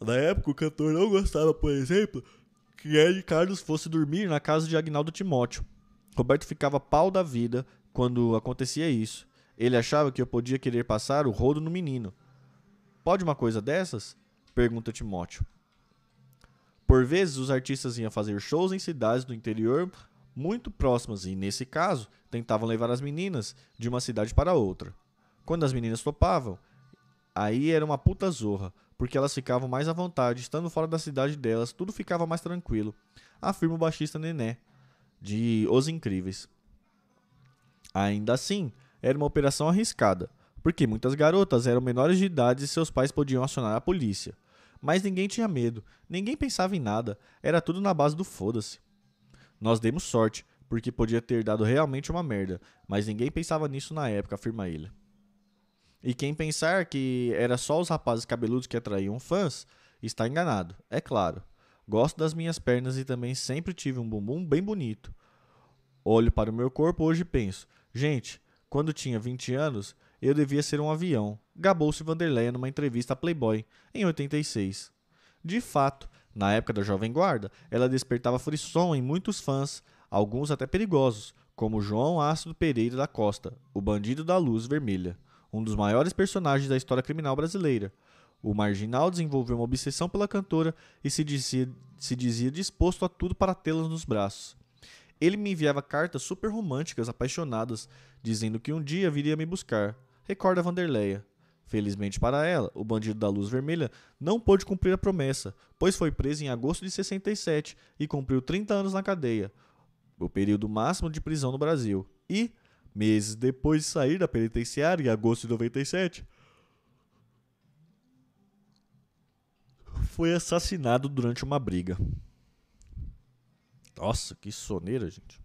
Na época, o cantor não gostava, por exemplo, que Ed Carlos fosse dormir na casa de Agnaldo Timóteo. Roberto ficava pau da vida quando acontecia isso. Ele achava que eu podia querer passar o rodo no menino. Pode uma coisa dessas? Pergunta Timóteo. Por vezes, os artistas iam fazer shows em cidades do interior muito próximas e, nesse caso, tentavam levar as meninas de uma cidade para outra. Quando as meninas topavam, aí era uma puta zorra, porque elas ficavam mais à vontade, estando fora da cidade delas, tudo ficava mais tranquilo, afirma o baixista Nené, de Os Incríveis. Ainda assim, era uma operação arriscada, porque muitas garotas eram menores de idade e seus pais podiam acionar a polícia. Mas ninguém tinha medo, ninguém pensava em nada, era tudo na base do foda-se. Nós demos sorte, porque podia ter dado realmente uma merda, mas ninguém pensava nisso na época, afirma ele. E quem pensar que era só os rapazes cabeludos que atraíam fãs, está enganado, é claro. Gosto das minhas pernas e também sempre tive um bumbum bem bonito. Olho para o meu corpo hoje e penso, gente, quando tinha 20 anos, eu devia ser um avião, gabou-se Vanderleia numa entrevista à Playboy, em 86. De fato, na época da Jovem Guarda, ela despertava frisson em muitos fãs, alguns até perigosos, como João Ácido Pereira da Costa, o bandido da luz vermelha, um dos maiores personagens da história criminal brasileira. O marginal desenvolveu uma obsessão pela cantora e se dizia, se dizia disposto a tudo para tê-la nos braços. Ele me enviava cartas super românticas, apaixonadas, dizendo que um dia viria me buscar recorda Vanderleia. Felizmente para ela, o bandido da luz vermelha não pôde cumprir a promessa, pois foi preso em agosto de 67 e cumpriu 30 anos na cadeia, o período máximo de prisão no Brasil. E, meses depois de sair da penitenciária, em agosto de 97, foi assassinado durante uma briga. Nossa, que soneira, gente.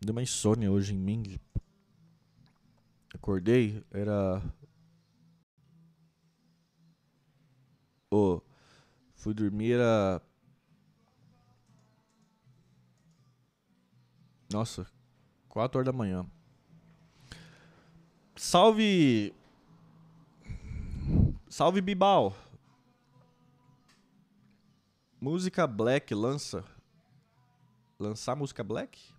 Deu uma insônia hoje em mim. Acordei, era. Oh, fui dormir, era. Nossa, 4 horas da manhã. Salve! Salve Bibal! Música Black lança. Lançar música Black?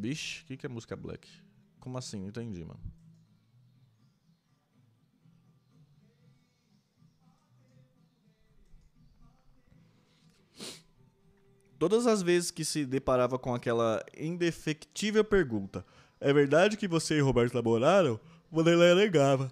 Vixe, o que, que é música black? Como assim? Não entendi, mano. Todas as vezes que se deparava com aquela indefectível pergunta: É verdade que você e Roberto namoraram? Vanderlei negava.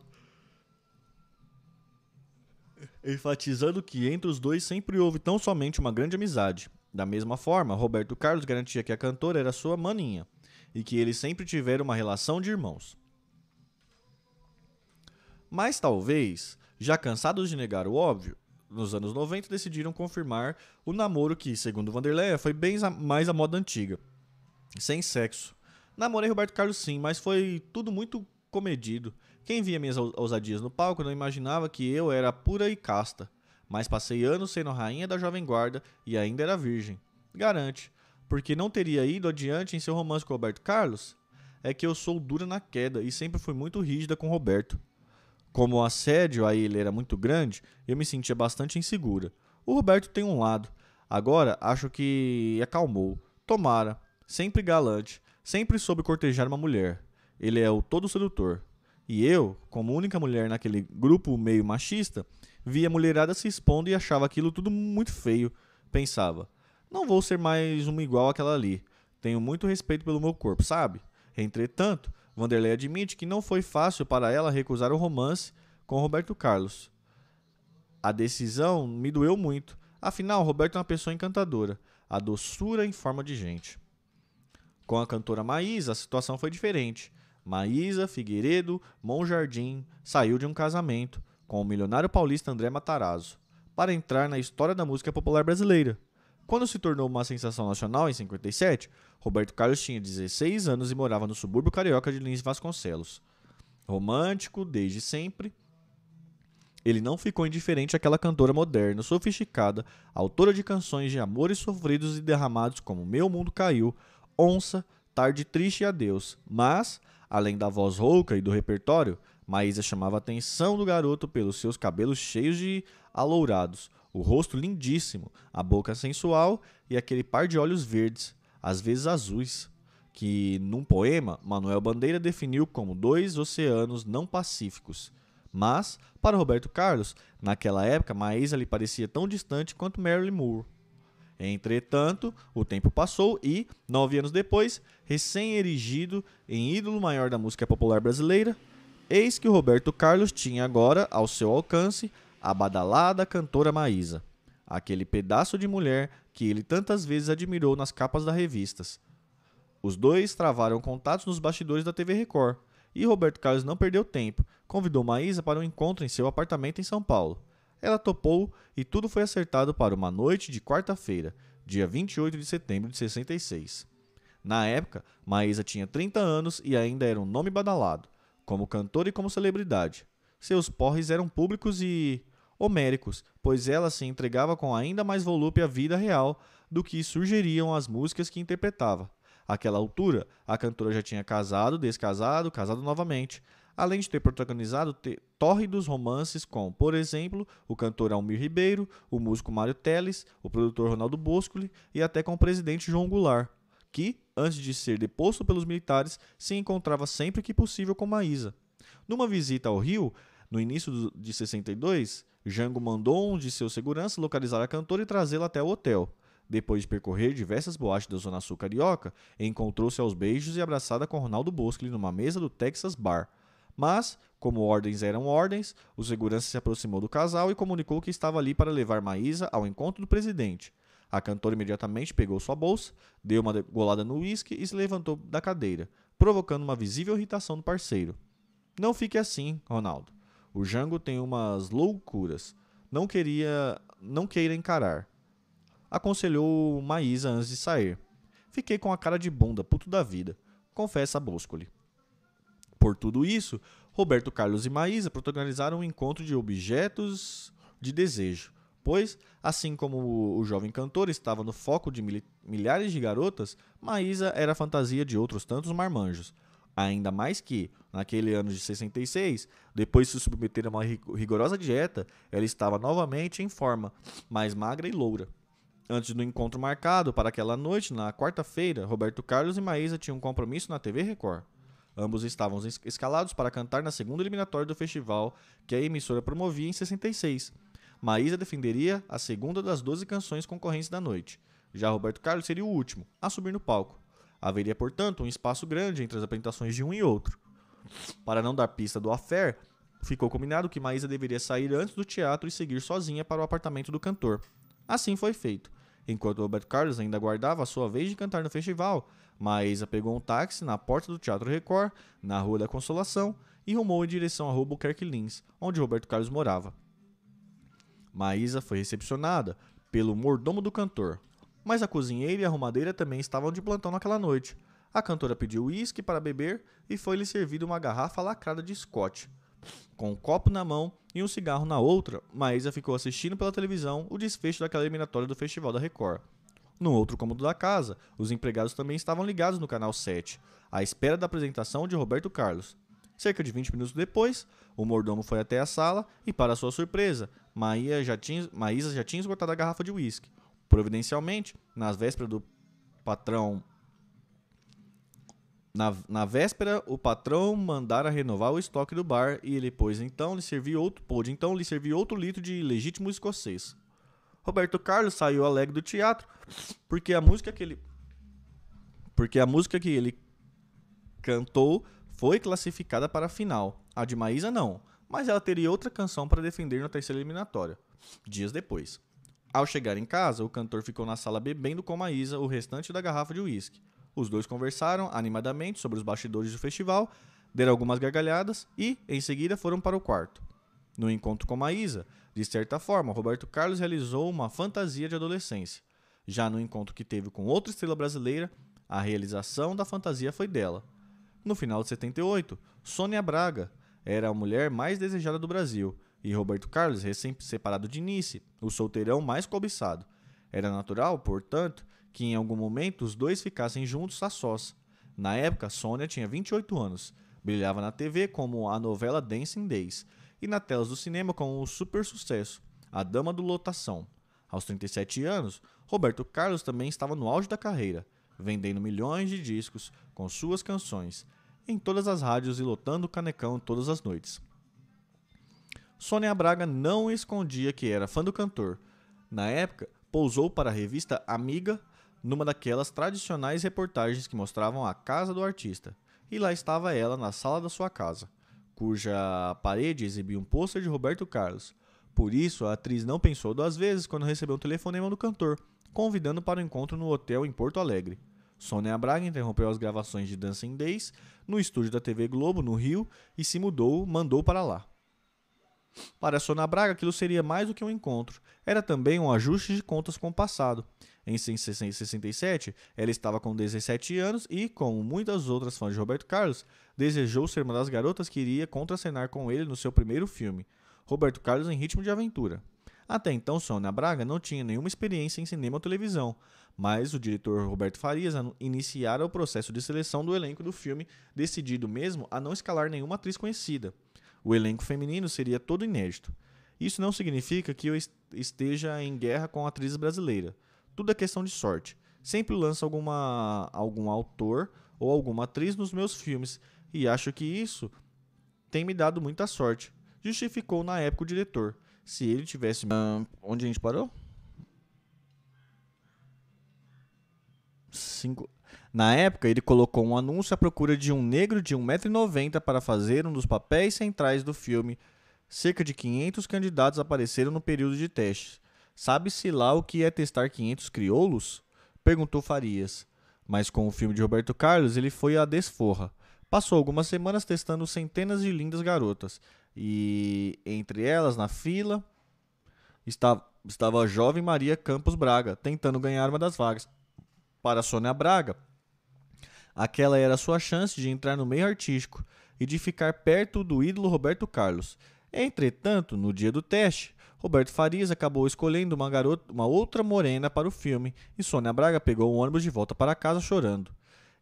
Enfatizando que entre os dois sempre houve tão somente uma grande amizade. Da mesma forma, Roberto Carlos garantia que a cantora era sua maninha e que eles sempre tiveram uma relação de irmãos. Mas talvez, já cansados de negar o óbvio, nos anos 90 decidiram confirmar o namoro que, segundo Vanderlei, foi bem mais a moda antiga. Sem sexo. Namorei Roberto Carlos sim, mas foi tudo muito comedido. Quem via minhas ousadias no palco não imaginava que eu era pura e casta. Mas passei anos sendo rainha da Jovem Guarda e ainda era virgem. Garante. Porque não teria ido adiante em seu romance com Roberto Carlos? É que eu sou dura na queda e sempre fui muito rígida com Roberto. Como o assédio a ele era muito grande, eu me sentia bastante insegura. O Roberto tem um lado. Agora acho que acalmou. Tomara. Sempre galante. Sempre soube cortejar uma mulher. Ele é o todo sedutor. E eu, como única mulher naquele grupo meio machista, via a mulherada se expondo e achava aquilo tudo muito feio. Pensava, não vou ser mais uma igual àquela ali. Tenho muito respeito pelo meu corpo, sabe? Entretanto, Vanderlei admite que não foi fácil para ela recusar o romance com Roberto Carlos. A decisão me doeu muito. Afinal, Roberto é uma pessoa encantadora, a doçura em forma de gente. Com a cantora Maísa, a situação foi diferente. Maísa Figueiredo Monjardim saiu de um casamento com o milionário paulista André Matarazzo para entrar na história da música popular brasileira. Quando se tornou uma sensação nacional em 57, Roberto Carlos tinha 16 anos e morava no subúrbio carioca de Lins Vasconcelos. Romântico desde sempre, ele não ficou indiferente àquela cantora moderna, sofisticada, autora de canções de amores sofridos e derramados como Meu Mundo Caiu, Onça, Tarde Triste e Adeus. Mas, além da voz rouca e do repertório, Maísa chamava a atenção do garoto pelos seus cabelos cheios de alourados, o rosto lindíssimo, a boca sensual e aquele par de olhos verdes, às vezes azuis, que, num poema, Manuel Bandeira definiu como dois oceanos não pacíficos. Mas, para Roberto Carlos, naquela época, Maísa lhe parecia tão distante quanto Marilyn Moore. Entretanto, o tempo passou e, nove anos depois, recém-erigido em ídolo maior da música popular brasileira, eis que Roberto Carlos tinha agora, ao seu alcance, a badalada cantora Maísa, aquele pedaço de mulher que ele tantas vezes admirou nas capas das revistas. Os dois travaram contatos nos bastidores da TV Record, e Roberto Carlos não perdeu tempo, convidou Maísa para um encontro em seu apartamento em São Paulo. Ela topou e tudo foi acertado para uma noite de quarta-feira, dia 28 de setembro de 66. Na época, Maísa tinha 30 anos e ainda era um nome badalado, como cantora e como celebridade. Seus porres eram públicos e homéricos, pois ela se entregava com ainda mais volúpia à vida real do que sugeriam as músicas que interpretava. Àquela altura, a cantora já tinha casado, descasado, casado novamente, além de ter protagonizado tórridos romances com, por exemplo, o cantor Almir Ribeiro, o músico Mário Teles, o produtor Ronaldo Boscoli e até com o presidente João Goulart, que, antes de ser deposto pelos militares, se encontrava sempre que possível com Maísa. Numa visita ao Rio, no início de 62, Jango mandou um de seus seguranças localizar a cantora e trazê-la até o hotel. Depois de percorrer diversas boates da Zona Sul Carioca, encontrou-se aos beijos e abraçada com Ronaldo Boscoli numa mesa do Texas Bar. Mas, como ordens eram ordens, o segurança se aproximou do casal e comunicou que estava ali para levar Maísa ao encontro do presidente. A cantora imediatamente pegou sua bolsa, deu uma golada no uísque e se levantou da cadeira, provocando uma visível irritação do parceiro. Não fique assim, Ronaldo. O Jango tem umas loucuras. Não queria, não queira encarar. Aconselhou Maísa antes de sair. Fiquei com a cara de bunda, puto da vida. Confessa Boscoli. Por tudo isso, Roberto Carlos e Maísa protagonizaram um encontro de objetos de desejo, pois, assim como o jovem cantor estava no foco de milhares de garotas, Maísa era a fantasia de outros tantos marmanjos. Ainda mais que, naquele ano de 66, depois de se submeter a uma rigorosa dieta, ela estava novamente em forma, mais magra e loura. Antes do encontro marcado para aquela noite, na quarta-feira, Roberto Carlos e Maísa tinham um compromisso na TV Record. Ambos estavam escalados para cantar na segunda eliminatória do festival que a emissora promovia em 66. Maísa defenderia a segunda das 12 canções concorrentes da noite. Já Roberto Carlos seria o último a subir no palco. Haveria, portanto, um espaço grande entre as apresentações de um e outro. Para não dar pista do affair, ficou combinado que Maísa deveria sair antes do teatro e seguir sozinha para o apartamento do cantor. Assim foi feito. Enquanto Roberto Carlos ainda aguardava a sua vez de cantar no festival, Maísa pegou um táxi na porta do Teatro Record, na Rua da Consolação, e rumou em direção a Rua Buquerque Lins, onde Roberto Carlos morava. Maísa foi recepcionada pelo mordomo do cantor, mas a cozinheira e a arrumadeira também estavam de plantão naquela noite. A cantora pediu uísque para beber e foi-lhe servida uma garrafa lacrada de Scott. Com um copo na mão e um cigarro na outra, Maísa ficou assistindo pela televisão o desfecho daquela eliminatória do Festival da Record. No outro cômodo da casa, os empregados também estavam ligados no canal 7, à espera da apresentação de Roberto Carlos. Cerca de 20 minutos depois, o mordomo foi até a sala e, para sua surpresa, Maísa já tinha, Maísa já tinha esgotado a garrafa de uísque. Providencialmente, nas vésperas do patrão na, na véspera, o patrão mandara renovar o estoque do bar e ele pôs então lhe servir outro, pôde então lhe servir outro litro de legítimo escocês. Roberto Carlos saiu alegre do teatro porque a música que ele porque a música que ele cantou foi classificada para a final. A de Maísa não, mas ela teria outra canção para defender na terceira eliminatória, dias depois. Ao chegar em casa, o cantor ficou na sala bebendo com Maísa o restante da garrafa de uísque. Os dois conversaram animadamente sobre os bastidores do festival, deram algumas gargalhadas e, em seguida, foram para o quarto. No encontro com Maísa, de certa forma, Roberto Carlos realizou uma fantasia de adolescência. Já no encontro que teve com outra estrela brasileira, a realização da fantasia foi dela. No final de 78, Sônia Braga era a mulher mais desejada do Brasil e Roberto Carlos, recém-separado de Nice, o solteirão mais cobiçado. Era natural, portanto, que em algum momento os dois ficassem juntos a sós. Na época, Sônia tinha 28 anos, brilhava na TV como a novela Dancing Days e na telas do cinema com o super sucesso A Dama do Lotação. Aos 37 anos, Roberto Carlos também estava no auge da carreira, vendendo milhões de discos com suas canções em todas as rádios e lotando o canecão todas as noites. Sônia Braga não escondia que era fã do cantor. Na época, pousou para a revista Amiga numa daquelas tradicionais reportagens que mostravam a casa do artista. E lá estava ela na sala da sua casa, cuja parede exibia um pôster de Roberto Carlos. Por isso, a atriz não pensou duas vezes quando recebeu um telefonema do cantor, convidando para o um encontro no hotel em Porto Alegre. Sônia Braga interrompeu as gravações de Dancing Days no estúdio da TV Globo, no Rio, e se mudou, mandou para lá. Para Sônia Braga, aquilo seria mais do que um encontro. Era também um ajuste de contas com o passado. Em 1967, ela estava com 17 anos e, como muitas outras fãs de Roberto Carlos, desejou ser uma das garotas que iria contracenar com ele no seu primeiro filme, Roberto Carlos em Ritmo de Aventura. Até então, Sônia Braga não tinha nenhuma experiência em cinema ou televisão, mas o diretor Roberto Farias iniciara o processo de seleção do elenco do filme, decidido mesmo a não escalar nenhuma atriz conhecida. O elenco feminino seria todo inédito. Isso não significa que eu esteja em guerra com atrizes brasileiras. Tudo é questão de sorte. Sempre lanço alguma, algum autor ou alguma atriz nos meus filmes e acho que isso tem me dado muita sorte. Justificou na época o diretor. Se ele tivesse. Onde a gente parou? Cinco. Na época, ele colocou um anúncio à procura de um negro de 1,90m para fazer um dos papéis centrais do filme. Cerca de 500 candidatos apareceram no período de testes. Sabe-se lá o que é testar 500 crioulos? Perguntou Farias. Mas com o filme de Roberto Carlos, ele foi à desforra. Passou algumas semanas testando centenas de lindas garotas. E entre elas, na fila, estava, estava a jovem Maria Campos Braga, tentando ganhar uma das vagas. Para Sônia Braga, aquela era sua chance de entrar no meio artístico e de ficar perto do ídolo Roberto Carlos. Entretanto, no dia do teste, Roberto Farias acabou escolhendo uma garota, uma outra morena para o filme e Sônia Braga pegou o ônibus de volta para casa chorando.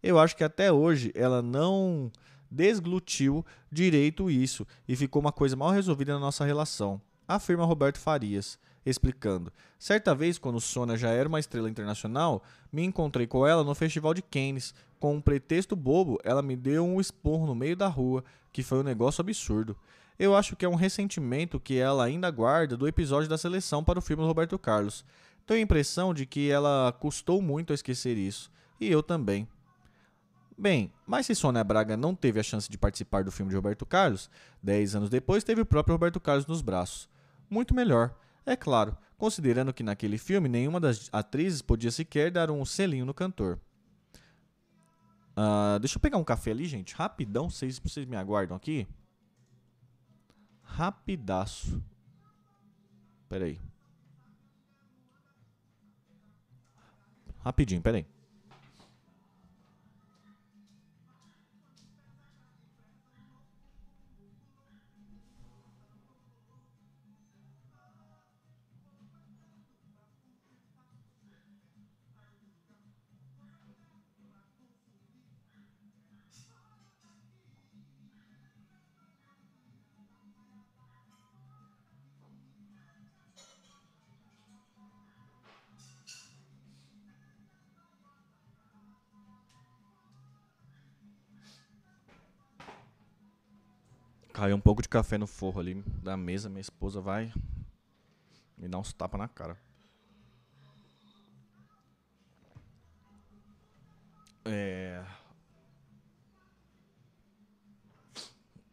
Eu acho que até hoje ela não desglutiu direito isso e ficou uma coisa mal resolvida na nossa relação, afirma Roberto Farias. Explicando: Certa vez, quando Sônia já era uma estrela internacional, me encontrei com ela no Festival de Cannes. Com um pretexto bobo, ela me deu um esporro no meio da rua, que foi um negócio absurdo. Eu acho que é um ressentimento que ela ainda guarda do episódio da seleção para o filme do Roberto Carlos. Tenho a impressão de que ela custou muito a esquecer isso. E eu também. Bem, mas se Sônia Braga não teve a chance de participar do filme de Roberto Carlos, dez anos depois teve o próprio Roberto Carlos nos braços. Muito melhor, é claro, considerando que naquele filme nenhuma das atrizes podia sequer dar um selinho no cantor. Uh, deixa eu pegar um café ali, gente, rapidão, vocês, vocês me aguardam aqui. Rapidaço. Pera aí. Rapidinho, pera Caiu um pouco de café no forro ali da mesa. Minha esposa vai me dar uns tapas na cara. É...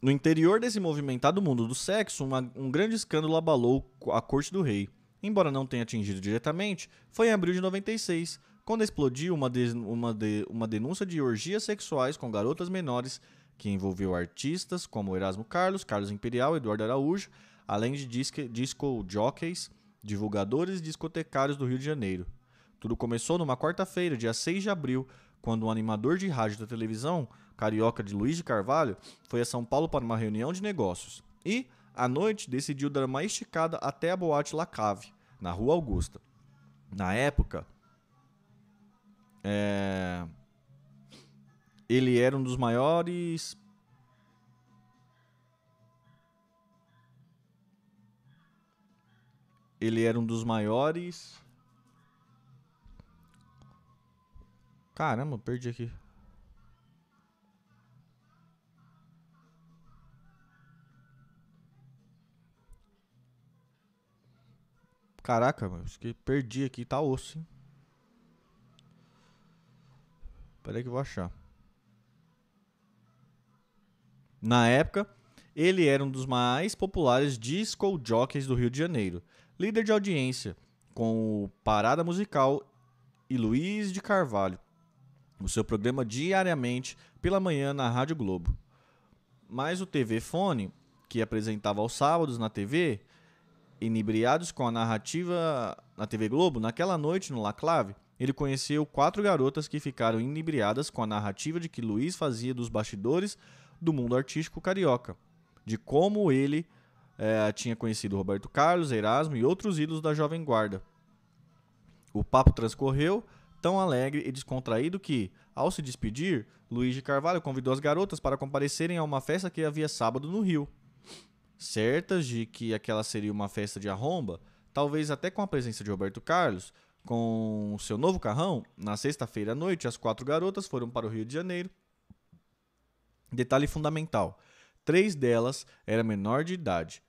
No interior desse movimentado mundo do sexo, uma, um grande escândalo abalou a corte do rei. Embora não tenha atingido diretamente, foi em abril de 96, quando explodiu uma, de, uma, de, uma denúncia de orgias sexuais com garotas menores que envolveu artistas como Erasmo Carlos, Carlos Imperial, Eduardo Araújo, além de disco, disco jockeys, divulgadores e discotecários do Rio de Janeiro. Tudo começou numa quarta-feira, dia 6 de abril, quando um animador de rádio da televisão, carioca de Luiz de Carvalho, foi a São Paulo para uma reunião de negócios. E, à noite, decidiu dar uma esticada até a boate La Cave, na Rua Augusta. Na época, é ele era um dos maiores ele era um dos maiores Caramba, perdi aqui. Caraca, acho que perdi aqui, tá osso, hein? Peraí que eu vou achar. Na época, ele era um dos mais populares disco jockeys do Rio de Janeiro, líder de audiência com o Parada Musical e Luiz de Carvalho, o seu programa diariamente pela manhã na Rádio Globo. Mas o TV Fone, que apresentava aos sábados na TV, inebriados com a narrativa na TV Globo, naquela noite no La Clave, ele conheceu quatro garotas que ficaram inebriadas com a narrativa de que Luiz fazia dos bastidores do mundo artístico carioca, de como ele é, tinha conhecido Roberto Carlos, Erasmo e outros ídolos da Jovem Guarda. O papo transcorreu tão alegre e descontraído que, ao se despedir, Luiz de Carvalho convidou as garotas para comparecerem a uma festa que havia sábado no Rio. Certas de que aquela seria uma festa de arromba, talvez até com a presença de Roberto Carlos, com seu novo carrão, na sexta-feira à noite, as quatro garotas foram para o Rio de Janeiro Detalhe fundamental: três delas eram menor de idade,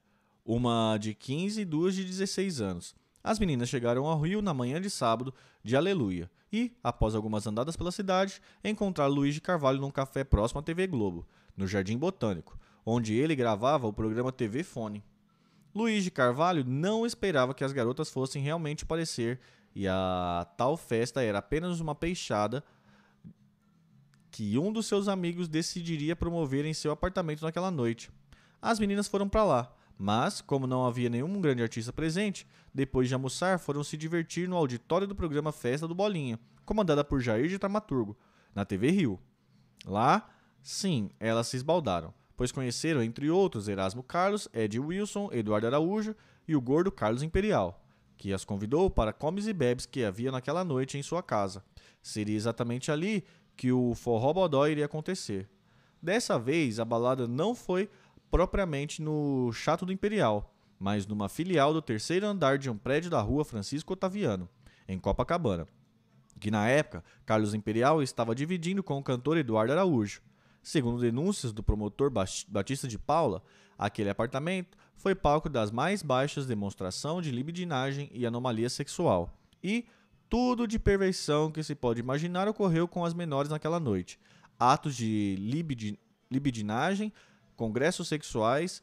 uma de 15 e duas de 16 anos. As meninas chegaram ao Rio na manhã de sábado de Aleluia e, após algumas andadas pela cidade, encontraram Luiz de Carvalho num café próximo à TV Globo, no Jardim Botânico, onde ele gravava o programa TV Fone. Luiz de Carvalho não esperava que as garotas fossem realmente aparecer e a tal festa era apenas uma peixada que um dos seus amigos decidiria promover em seu apartamento naquela noite. As meninas foram para lá, mas, como não havia nenhum grande artista presente, depois de almoçar foram se divertir no auditório do programa Festa do Bolinha, comandada por Jair de Dramaturgo, na TV Rio. Lá, sim, elas se esbaldaram, pois conheceram, entre outros, Erasmo Carlos, Ed Wilson, Eduardo Araújo e o gordo Carlos Imperial, que as convidou para comes e bebes que havia naquela noite em sua casa. Seria exatamente ali que o forró bodó iria acontecer. Dessa vez, a balada não foi propriamente no Chato do Imperial, mas numa filial do terceiro andar de um prédio da rua Francisco Otaviano, em Copacabana, que na época Carlos Imperial estava dividindo com o cantor Eduardo Araújo. Segundo denúncias do promotor Batista de Paula, aquele apartamento foi palco das mais baixas demonstração de libidinagem e anomalia sexual. E tudo de perversão que se pode imaginar ocorreu com as menores naquela noite. Atos de libidinagem, congressos sexuais,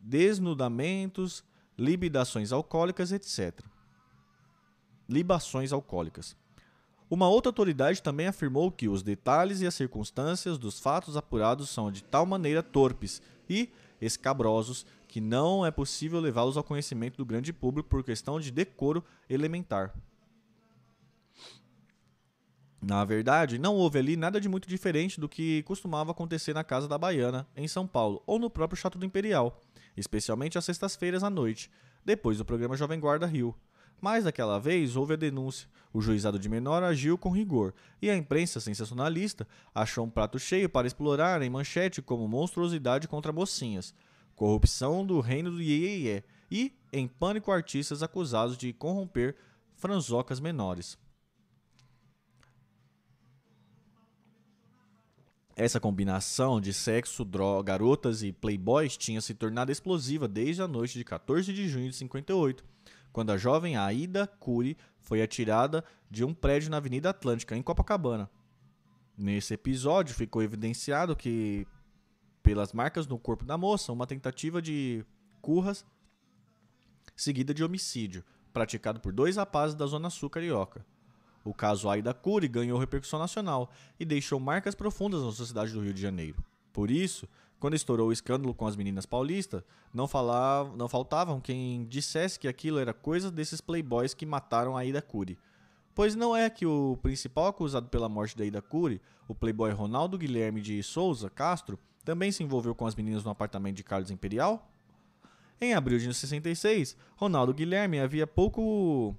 desnudamentos, libidações alcoólicas, etc. Libações alcoólicas. Uma outra autoridade também afirmou que os detalhes e as circunstâncias dos fatos apurados são de tal maneira torpes e escabrosos que não é possível levá-los ao conhecimento do grande público por questão de decoro elementar. Na verdade, não houve ali nada de muito diferente do que costumava acontecer na casa da Baiana, em São Paulo, ou no próprio Chato do Imperial, especialmente às sextas-feiras à noite, depois do programa Jovem Guarda Rio. Mas daquela vez houve a denúncia. O juizado de menor agiu com rigor, e a imprensa sensacionalista achou um prato cheio para explorar em manchete como monstruosidade contra mocinhas, corrupção do reino do Iê e, em pânico, artistas acusados de corromper franzocas menores. Essa combinação de sexo, droga, garotas e playboys tinha se tornado explosiva desde a noite de 14 de junho de 58, quando a jovem Aida Cury foi atirada de um prédio na Avenida Atlântica, em Copacabana. Nesse episódio ficou evidenciado que, pelas marcas no corpo da moça, uma tentativa de curras seguida de homicídio, praticado por dois rapazes da Zona Sul carioca. O caso Aida Cury ganhou repercussão nacional e deixou marcas profundas na sociedade do Rio de Janeiro. Por isso, quando estourou o escândalo com as meninas paulistas, não, falava, não faltavam quem dissesse que aquilo era coisa desses playboys que mataram Aida Cury. Pois não é que o principal acusado pela morte da Aida Cury, o playboy Ronaldo Guilherme de Souza Castro, também se envolveu com as meninas no apartamento de Carlos Imperial? Em abril de 66, Ronaldo Guilherme havia pouco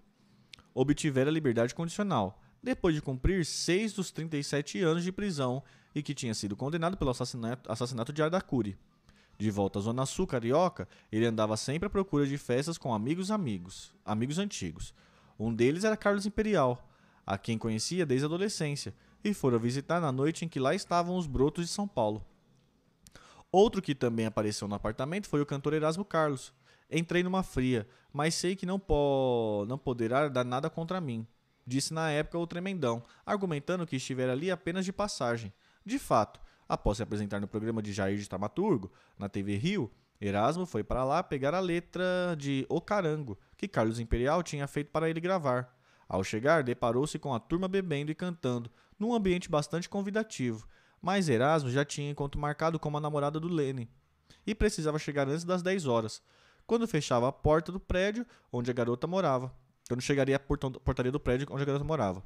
obtivera liberdade condicional, depois de cumprir seis dos 37 anos de prisão e que tinha sido condenado pelo assassinato, assassinato de Ardacuri. De volta à Zona Sul carioca, ele andava sempre à procura de festas com amigos amigos, amigos antigos. Um deles era Carlos Imperial, a quem conhecia desde a adolescência, e fora visitar na noite em que lá estavam os brotos de São Paulo. Outro que também apareceu no apartamento foi o cantor Erasmo Carlos, Entrei numa fria, mas sei que não, po não poderá dar nada contra mim, disse na época o tremendão, argumentando que estivera ali apenas de passagem. De fato, após se apresentar no programa de Jair de Tamaturgo, na TV Rio, Erasmo foi para lá pegar a letra de O Carango, que Carlos Imperial tinha feito para ele gravar. Ao chegar, deparou-se com a turma bebendo e cantando, num ambiente bastante convidativo, mas Erasmo já tinha encontro marcado com a namorada do Lene e precisava chegar antes das 10 horas quando fechava a porta do prédio onde a garota morava. Quando chegaria à portaria do prédio onde a garota morava.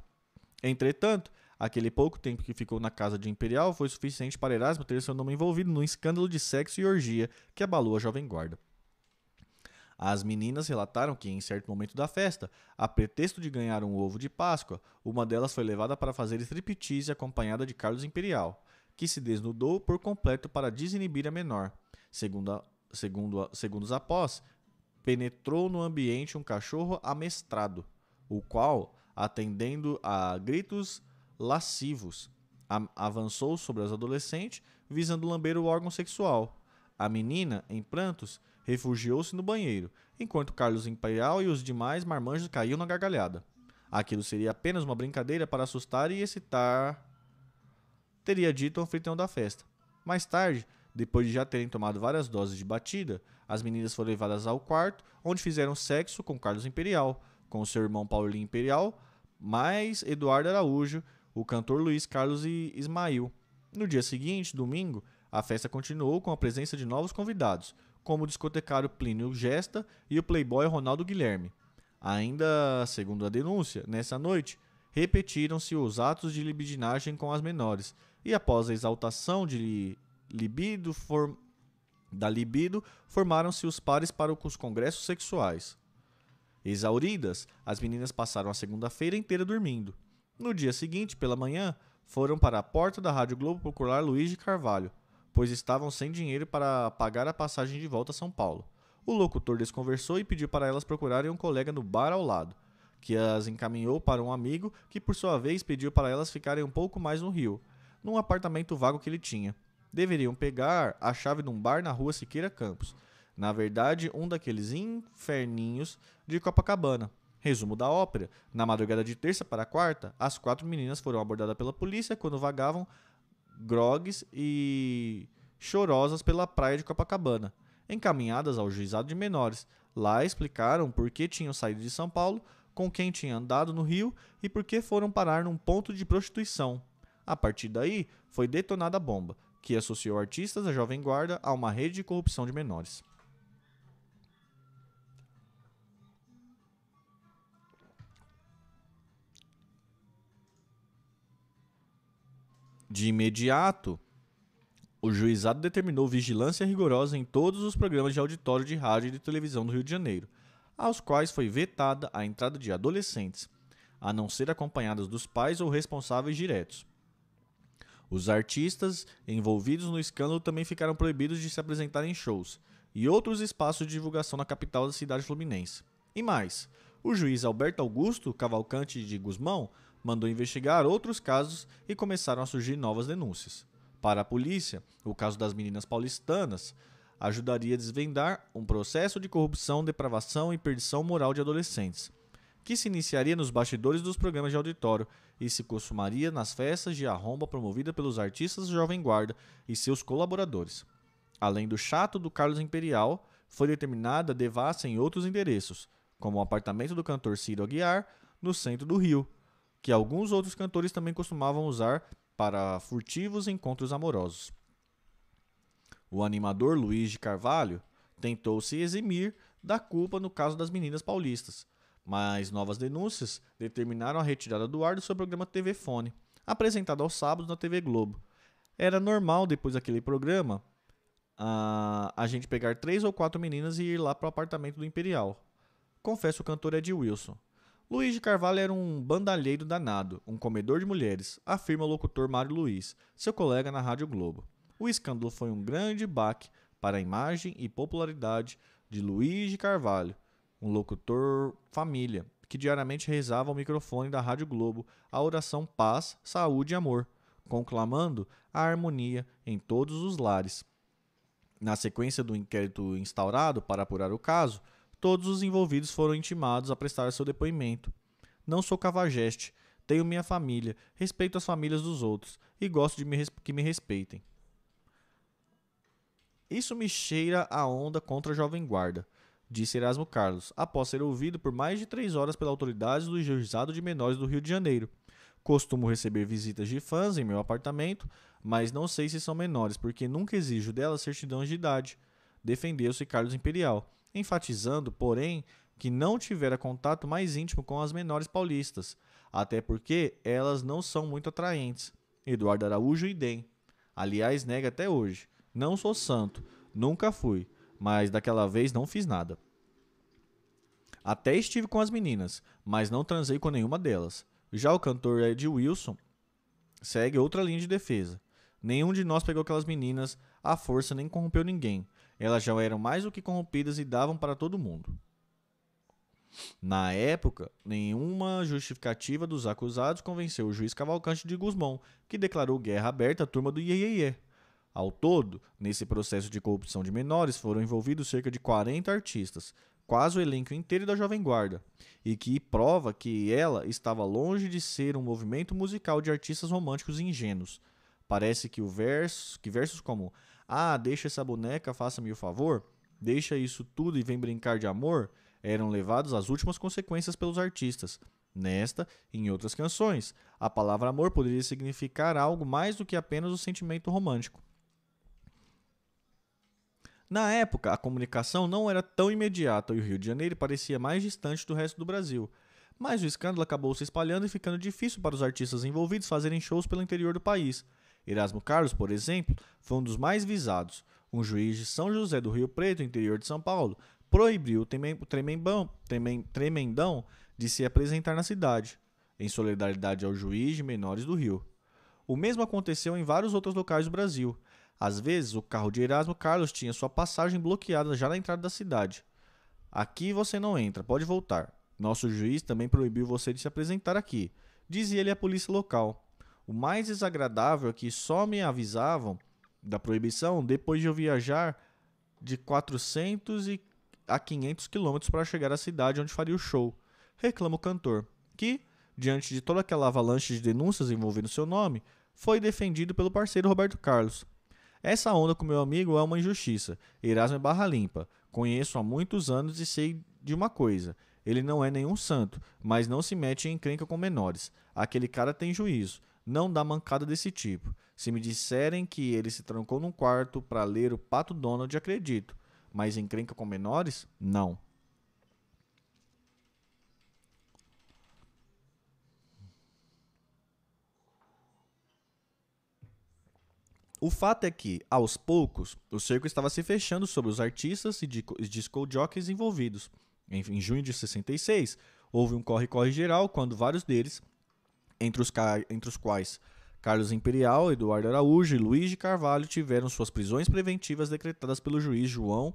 Entretanto, aquele pouco tempo que ficou na casa de Imperial foi suficiente para Erasmo ter seu nome envolvido num escândalo de sexo e orgia que abalou a jovem guarda. As meninas relataram que, em certo momento da festa, a pretexto de ganhar um ovo de Páscoa, uma delas foi levada para fazer striptease acompanhada de Carlos Imperial, que se desnudou por completo para desinibir a menor. Segundo a segundo, segundos após, penetrou no ambiente um cachorro amestrado, o qual, atendendo a gritos lascivos, avançou sobre as adolescentes, visando lamber o órgão sexual. A menina, em prantos, refugiou-se no banheiro, enquanto Carlos Imperial e os demais marmanjos caíam na gargalhada. Aquilo seria apenas uma brincadeira para assustar e excitar, teria dito o anfitrião da festa. Mais tarde, depois de já terem tomado várias doses de batida, as meninas foram levadas ao quarto, onde fizeram sexo com Carlos Imperial, com seu irmão Paulinho Imperial, mais Eduardo Araújo, o cantor Luiz Carlos e Ismail. No dia seguinte, domingo, a festa continuou com a presença de novos convidados, como o discotecário Plínio Gesta e o playboy Ronaldo Guilherme. Ainda, segundo a denúncia, nessa noite, repetiram-se os atos de libidinagem com as menores, e após a exaltação de libido da libido, formaram-se os pares para os congressos sexuais. Exauridas, as meninas passaram a segunda-feira inteira dormindo. No dia seguinte, pela manhã, foram para a porta da Rádio Globo procurar Luiz de Carvalho, pois estavam sem dinheiro para pagar a passagem de volta a São Paulo. O locutor desconversou e pediu para elas procurarem um colega no bar ao lado, que as encaminhou para um amigo que, por sua vez, pediu para elas ficarem um pouco mais no Rio, num apartamento vago que ele tinha. Deveriam pegar a chave de um bar na rua Siqueira Campos. Na verdade, um daqueles inferninhos de Copacabana. Resumo da ópera: na madrugada de terça para quarta, as quatro meninas foram abordadas pela polícia quando vagavam grogues e chorosas pela praia de Copacabana, encaminhadas ao juizado de menores. Lá explicaram por que tinham saído de São Paulo, com quem tinham andado no Rio e por que foram parar num ponto de prostituição. A partir daí, foi detonada a bomba, que associou artistas da Jovem Guarda a uma rede de corrupção de menores. De imediato, o juizado determinou vigilância rigorosa em todos os programas de auditório de rádio e de televisão do Rio de Janeiro, aos quais foi vetada a entrada de adolescentes, a não ser acompanhadas dos pais ou responsáveis diretos. Os artistas envolvidos no escândalo também ficaram proibidos de se apresentar em shows e outros espaços de divulgação na capital da cidade fluminense. E mais, o juiz Alberto Augusto Cavalcante de Guzmão mandou investigar outros casos e começaram a surgir novas denúncias. Para a polícia, o caso das meninas paulistanas ajudaria a desvendar um processo de corrupção, depravação e perdição moral de adolescentes, que se iniciaria nos bastidores dos programas de auditório e se consumaria nas festas de arromba promovida pelos artistas Jovem Guarda e seus colaboradores. Além do chato do Carlos Imperial, foi determinada devassa em outros endereços, como o apartamento do cantor Ciro Aguiar, no centro do Rio, que alguns outros cantores também costumavam usar para furtivos encontros amorosos. O animador Luiz de Carvalho tentou se eximir da culpa no caso das meninas paulistas, mas novas denúncias determinaram a retirada do ar do seu programa TV Fone, apresentado aos sábados na TV Globo. Era normal, depois daquele programa, a, a gente pegar três ou quatro meninas e ir lá para o apartamento do Imperial. Confesso o cantor Ed Wilson. Luiz de Carvalho era um bandalheiro danado, um comedor de mulheres, afirma o locutor Mário Luiz, seu colega na Rádio Globo. O escândalo foi um grande baque para a imagem e popularidade de Luiz de Carvalho, um locutor família, que diariamente rezava ao microfone da Rádio Globo a oração paz, saúde e amor, conclamando a harmonia em todos os lares. Na sequência do inquérito instaurado para apurar o caso, Todos os envolvidos foram intimados a prestar seu depoimento. Não sou cavajeste, tenho minha família, respeito as famílias dos outros e gosto de me que me respeitem. Isso me cheira a onda contra a Jovem Guarda, disse Erasmo Carlos, após ser ouvido por mais de três horas pela autoridade do juizado de menores do Rio de Janeiro. Costumo receber visitas de fãs em meu apartamento, mas não sei se são menores, porque nunca exijo delas certidão de idade. Defendeu-se Carlos Imperial enfatizando, porém, que não tivera contato mais íntimo com as menores paulistas, até porque elas não são muito atraentes. Eduardo Araújo e DEM. Aliás, nega até hoje. Não sou santo, nunca fui, mas daquela vez não fiz nada. Até estive com as meninas, mas não transei com nenhuma delas. Já o cantor Ed Wilson segue outra linha de defesa. Nenhum de nós pegou aquelas meninas à força nem corrompeu ninguém. Elas já eram mais do que corrompidas e davam para todo mundo. Na época, nenhuma justificativa dos acusados convenceu o juiz Cavalcante de Guzmão, que declarou guerra aberta à turma do Iê. Ao todo, nesse processo de corrupção de menores foram envolvidos cerca de 40 artistas, quase o elenco inteiro da Jovem Guarda, e que prova que ela estava longe de ser um movimento musical de artistas românticos ingênuos. Parece que, o verso, que versos como ah, deixa essa boneca, faça-me o favor, deixa isso tudo e vem brincar de amor, eram levados às últimas consequências pelos artistas. Nesta e em outras canções, a palavra amor poderia significar algo mais do que apenas o sentimento romântico. Na época, a comunicação não era tão imediata e o Rio de Janeiro parecia mais distante do resto do Brasil. Mas o escândalo acabou se espalhando e ficando difícil para os artistas envolvidos fazerem shows pelo interior do país. Erasmo Carlos, por exemplo, foi um dos mais visados. Um juiz de São José do Rio Preto, interior de São Paulo, proibiu o tremendão, tremendão de se apresentar na cidade, em solidariedade ao juiz de menores do Rio. O mesmo aconteceu em vários outros locais do Brasil. Às vezes, o carro de Erasmo Carlos tinha sua passagem bloqueada já na entrada da cidade. Aqui você não entra, pode voltar. Nosso juiz também proibiu você de se apresentar aqui, dizia ele à polícia local. O mais desagradável é que só me avisavam da proibição depois de eu viajar de 400 a 500 quilômetros para chegar à cidade onde faria o show. Reclama o cantor, que, diante de toda aquela avalanche de denúncias envolvendo seu nome, foi defendido pelo parceiro Roberto Carlos. Essa onda com meu amigo é uma injustiça. Erasmo é barra limpa. Conheço há muitos anos e sei de uma coisa. Ele não é nenhum santo, mas não se mete em encrenca com menores. Aquele cara tem juízo. Não dá mancada desse tipo. Se me disserem que ele se trancou num quarto para ler o Pato Donald, acredito. Mas encrenca com menores? Não. O fato é que, aos poucos, o cerco estava se fechando sobre os artistas e disco jockeys envolvidos. Em, em junho de 66, houve um corre-corre geral quando vários deles, entre os, entre os quais Carlos Imperial, Eduardo Araújo e Luiz de Carvalho, tiveram suas prisões preventivas decretadas pelo juiz João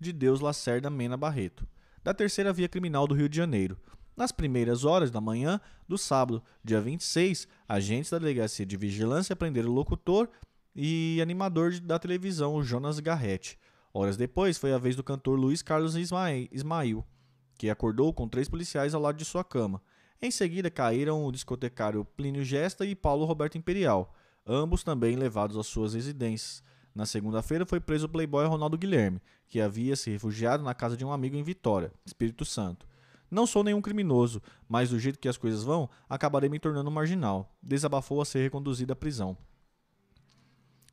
de Deus Lacerda Mena Barreto, da terceira via criminal do Rio de Janeiro. Nas primeiras horas da manhã do sábado, dia 26, agentes da Delegacia de Vigilância prenderam o locutor e animador da televisão, Jonas Garrett. Horas depois, foi a vez do cantor Luiz Carlos Ismail, que acordou com três policiais ao lado de sua cama. Em seguida, caíram o discotecário Plínio Gesta e Paulo Roberto Imperial, ambos também levados às suas residências. Na segunda-feira, foi preso o playboy Ronaldo Guilherme, que havia se refugiado na casa de um amigo em Vitória, Espírito Santo. Não sou nenhum criminoso, mas do jeito que as coisas vão, acabarei me tornando marginal. Desabafou a ser reconduzido à prisão.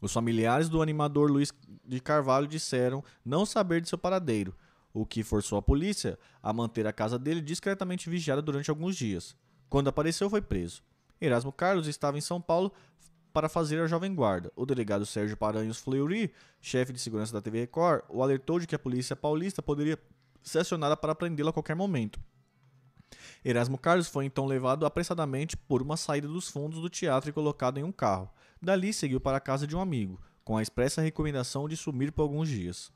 Os familiares do animador Luiz de Carvalho disseram não saber de seu paradeiro, o que forçou a polícia a manter a casa dele discretamente vigiada durante alguns dias. Quando apareceu, foi preso. Erasmo Carlos estava em São Paulo para fazer a Jovem Guarda. O delegado Sérgio Paranhos Fleury, chefe de segurança da TV Record, o alertou de que a polícia paulista poderia ser acionada para prendê-lo a qualquer momento. Erasmo Carlos foi então levado apressadamente por uma saída dos fundos do teatro e colocado em um carro. Dali seguiu para a casa de um amigo, com a expressa recomendação de sumir por alguns dias.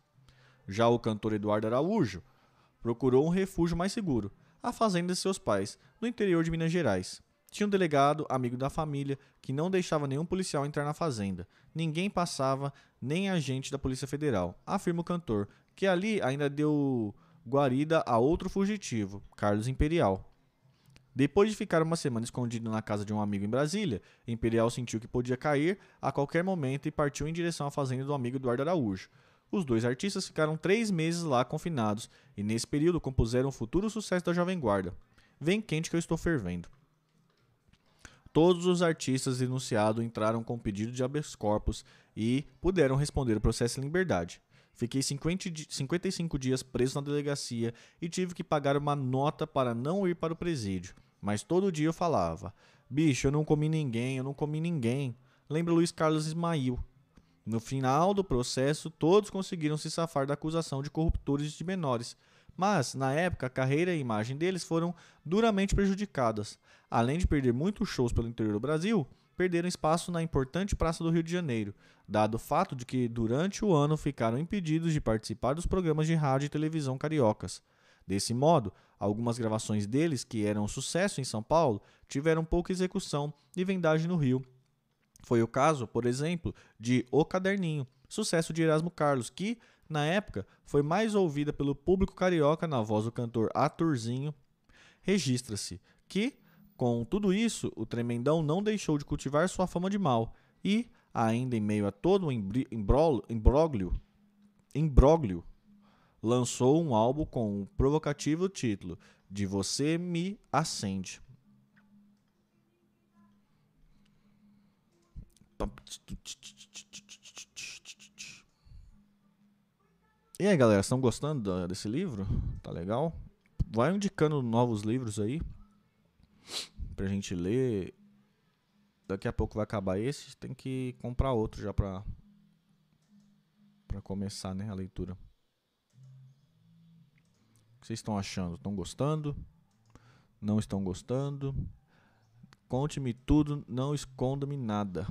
Já o cantor Eduardo Araújo procurou um refúgio mais seguro, a fazenda de seus pais, no interior de Minas Gerais. Tinha um delegado, amigo da família, que não deixava nenhum policial entrar na fazenda. Ninguém passava, nem agente da Polícia Federal, afirma o cantor, que ali ainda deu guarida a outro fugitivo, Carlos Imperial. Depois de ficar uma semana escondido na casa de um amigo em Brasília, Imperial sentiu que podia cair a qualquer momento e partiu em direção à fazenda do amigo Eduardo Araújo. Os dois artistas ficaram três meses lá confinados e, nesse período, compuseram o futuro sucesso da Jovem Guarda. Vem quente que eu estou fervendo. Todos os artistas denunciados entraram com pedido de habeas corpus e puderam responder o processo em liberdade. Fiquei 50, 55 dias preso na delegacia e tive que pagar uma nota para não ir para o presídio. Mas todo dia eu falava: Bicho, eu não comi ninguém, eu não comi ninguém. Lembra Luiz Carlos Ismail. No final do processo, todos conseguiram se safar da acusação de corruptores de menores, mas, na época, a carreira e a imagem deles foram duramente prejudicadas. Além de perder muitos shows pelo interior do Brasil, perderam espaço na importante Praça do Rio de Janeiro, dado o fato de que, durante o ano, ficaram impedidos de participar dos programas de rádio e televisão cariocas. Desse modo, algumas gravações deles, que eram um sucesso em São Paulo, tiveram pouca execução e vendagem no Rio. Foi o caso, por exemplo, de O Caderninho, sucesso de Erasmo Carlos, que, na época, foi mais ouvida pelo público carioca na voz do cantor Atorzinho. Registra-se que, com tudo isso, o Tremendão não deixou de cultivar sua fama de mal e, ainda em meio a todo o imbróglio, imbróglio lançou um álbum com o provocativo título de Você Me Acende. E aí, galera, estão gostando desse livro? Tá legal? Vai indicando novos livros aí pra gente ler. Daqui a pouco vai acabar esse, tem que comprar outro já pra, pra começar né, a leitura vocês estão achando? Estão gostando? Não estão gostando? Conte-me tudo, não esconda-me nada.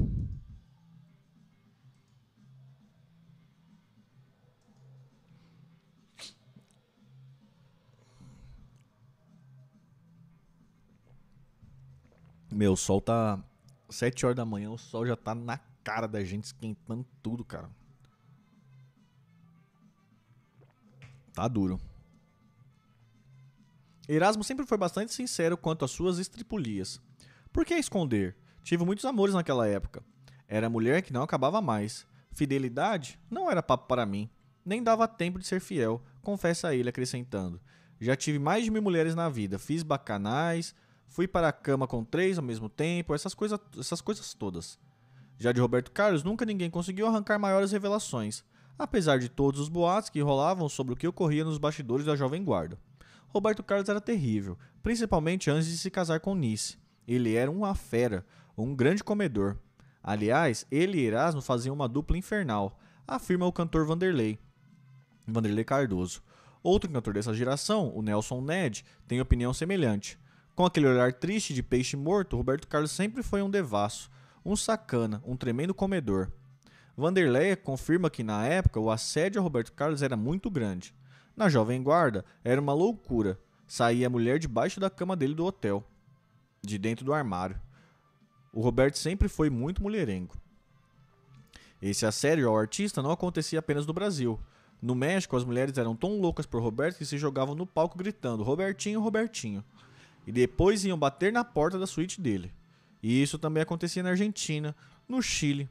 Meu, o sol tá. 7 horas da manhã, o sol já tá na cara da gente, esquentando tudo, cara. Tá duro. Erasmo sempre foi bastante sincero quanto às suas estripulias. Por que esconder? Tive muitos amores naquela época. Era mulher que não acabava mais. Fidelidade não era papo para mim. Nem dava tempo de ser fiel, confessa ele, acrescentando. Já tive mais de mil mulheres na vida, fiz bacanais, fui para a cama com três ao mesmo tempo, essas, coisa, essas coisas todas. Já de Roberto Carlos, nunca ninguém conseguiu arrancar maiores revelações, apesar de todos os boatos que rolavam sobre o que ocorria nos bastidores da Jovem Guarda. Roberto Carlos era terrível, principalmente antes de se casar com Nice. Ele era uma fera, um grande comedor. Aliás, ele e Erasmo faziam uma dupla infernal, afirma o cantor Vanderlei. Vanderlei Cardoso. Outro cantor dessa geração, o Nelson Ned, tem opinião semelhante. Com aquele olhar triste de peixe morto, Roberto Carlos sempre foi um devasso, um sacana, um tremendo comedor. Vanderlei confirma que na época o assédio a Roberto Carlos era muito grande. Na Jovem Guarda era uma loucura. Saía a mulher debaixo da cama dele do hotel, de dentro do armário. O Roberto sempre foi muito mulherengo. Esse assédio ao artista não acontecia apenas no Brasil. No México, as mulheres eram tão loucas por Roberto que se jogavam no palco gritando Robertinho, Robertinho. E depois iam bater na porta da suíte dele. E isso também acontecia na Argentina, no Chile.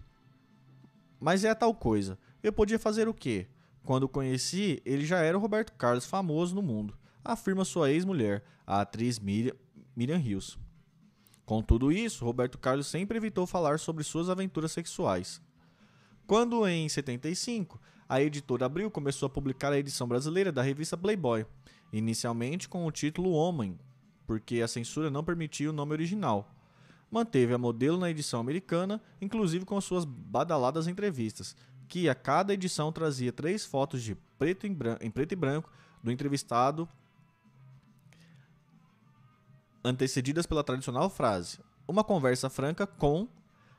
Mas é a tal coisa. Eu podia fazer o quê? Quando o conheci, ele já era o Roberto Carlos famoso no mundo, afirma sua ex-mulher, a atriz Miriam, Miriam Hills. Com tudo isso, Roberto Carlos sempre evitou falar sobre suas aventuras sexuais. Quando, em 75, a editora Abril começou a publicar a edição brasileira da revista Playboy, inicialmente com o título Homem, porque a censura não permitia o nome original. Manteve a modelo na edição americana, inclusive com suas badaladas entrevistas, que a cada edição trazia três fotos de preto em, branco, em preto e branco do entrevistado, antecedidas pela tradicional frase: uma conversa franca com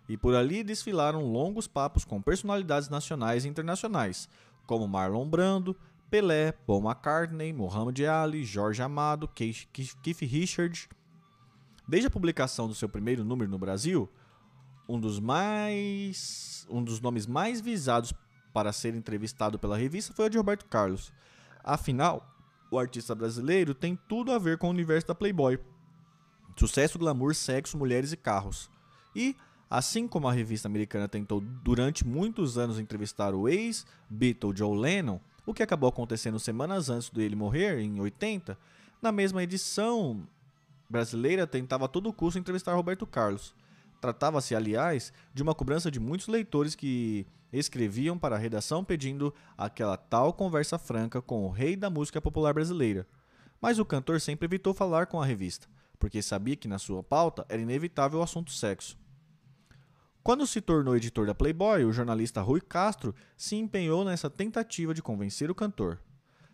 e por ali desfilaram longos papos com personalidades nacionais e internacionais, como Marlon Brando, Pelé, Paul McCartney, Muhammad Ali, Jorge Amado, Keith Richards. Desde a publicação do seu primeiro número no Brasil, um dos mais um dos nomes mais visados para ser entrevistado pela revista foi o de Roberto Carlos. Afinal, o artista brasileiro tem tudo a ver com o universo da Playboy. Sucesso, glamour, sexo, mulheres e carros. E Assim como a revista americana tentou durante muitos anos entrevistar o ex-Beatle Joe Lennon, o que acabou acontecendo semanas antes dele morrer, em 80, na mesma edição brasileira tentava a todo custo entrevistar Roberto Carlos. Tratava-se, aliás, de uma cobrança de muitos leitores que escreviam para a redação pedindo aquela tal conversa franca com o rei da música popular brasileira. Mas o cantor sempre evitou falar com a revista, porque sabia que na sua pauta era inevitável o assunto sexo. Quando se tornou editor da Playboy, o jornalista Rui Castro se empenhou nessa tentativa de convencer o cantor.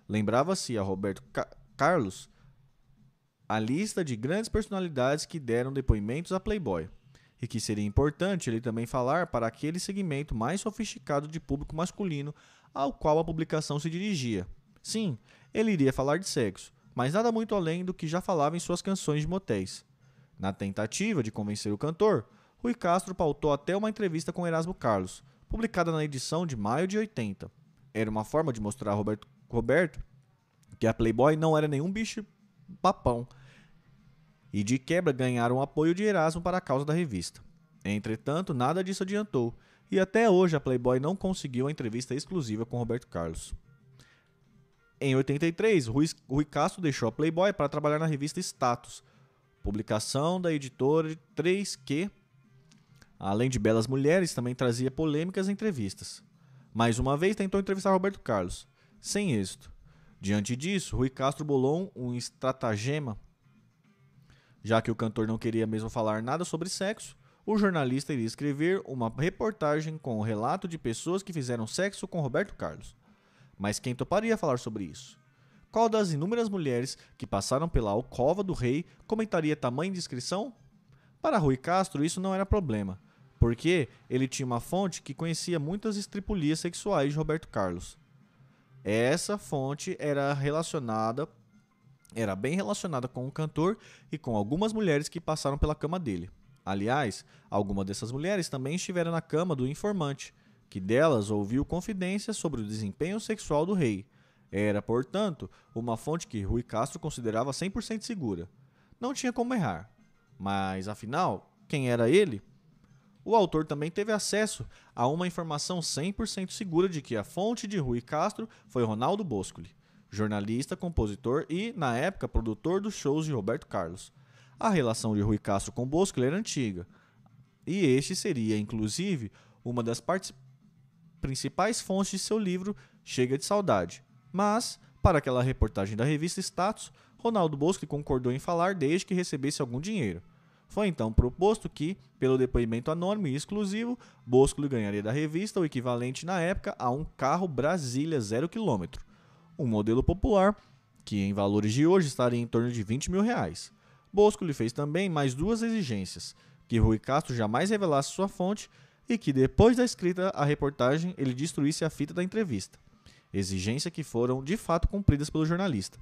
Lembrava-se a Roberto Ca Carlos a lista de grandes personalidades que deram depoimentos à Playboy, e que seria importante ele também falar para aquele segmento mais sofisticado de público masculino ao qual a publicação se dirigia. Sim, ele iria falar de sexo, mas nada muito além do que já falava em suas canções de motéis. Na tentativa de convencer o cantor, Rui Castro pautou até uma entrevista com Erasmo Carlos, publicada na edição de maio de 80. Era uma forma de mostrar a Roberto, Roberto que a Playboy não era nenhum bicho papão, e de quebra ganharam o apoio de Erasmo para a causa da revista. Entretanto, nada disso adiantou, e até hoje a Playboy não conseguiu a entrevista exclusiva com Roberto Carlos. Em 83, Rui, Rui Castro deixou a Playboy para trabalhar na revista Status, publicação da editora 3Q Além de belas mulheres, também trazia polêmicas entrevistas. Mais uma vez tentou entrevistar Roberto Carlos, sem êxito. Diante disso, Rui Castro bolou um estratagema. Já que o cantor não queria mesmo falar nada sobre sexo, o jornalista iria escrever uma reportagem com o relato de pessoas que fizeram sexo com Roberto Carlos. Mas quem toparia falar sobre isso? Qual das inúmeras mulheres que passaram pela alcova do rei comentaria tamanha descrição? Para Rui Castro, isso não era problema porque ele tinha uma fonte que conhecia muitas estripulias sexuais de Roberto Carlos. Essa fonte era relacionada, era bem relacionada com o cantor e com algumas mulheres que passaram pela cama dele. Aliás, algumas dessas mulheres também estiveram na cama do informante, que delas ouviu confidências sobre o desempenho sexual do rei. Era, portanto, uma fonte que Rui Castro considerava 100% segura. Não tinha como errar. Mas, afinal, quem era ele? O autor também teve acesso a uma informação 100% segura de que a fonte de Rui Castro foi Ronaldo Boscoli, jornalista, compositor e, na época, produtor dos shows de Roberto Carlos. A relação de Rui Castro com Bosco era antiga, e este seria, inclusive, uma das principais fontes de seu livro Chega de Saudade. Mas, para aquela reportagem da revista Status, Ronaldo Bosco concordou em falar desde que recebesse algum dinheiro. Foi então proposto que, pelo depoimento anônimo e exclusivo, Bosco ganharia da revista o equivalente na época a um carro Brasília 0 km, um modelo popular que, em valores de hoje, estaria em torno de 20 mil reais. Bosco lhe fez também mais duas exigências: que Rui Castro jamais revelasse sua fonte e que, depois da escrita a reportagem, ele destruísse a fita da entrevista. Exigência que foram de fato cumpridas pelo jornalista.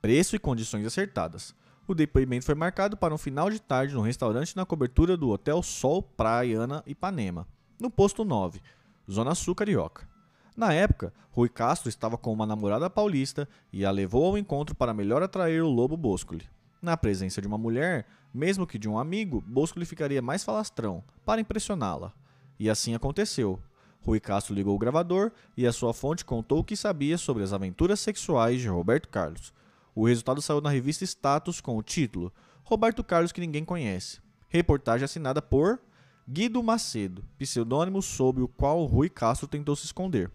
Preço e condições acertadas. O depoimento foi marcado para um final de tarde no restaurante na cobertura do Hotel Sol Praiana Ipanema, no posto 9, Zona Sul Carioca. Na época, Rui Castro estava com uma namorada paulista e a levou ao encontro para melhor atrair o lobo Boscoli. Na presença de uma mulher, mesmo que de um amigo, Boscoli ficaria mais falastrão, para impressioná-la. E assim aconteceu. Rui Castro ligou o gravador e a sua fonte contou o que sabia sobre as aventuras sexuais de Roberto Carlos. O resultado saiu na revista Status com o título Roberto Carlos que ninguém conhece. Reportagem assinada por Guido Macedo, pseudônimo sob o qual Rui Castro tentou se esconder.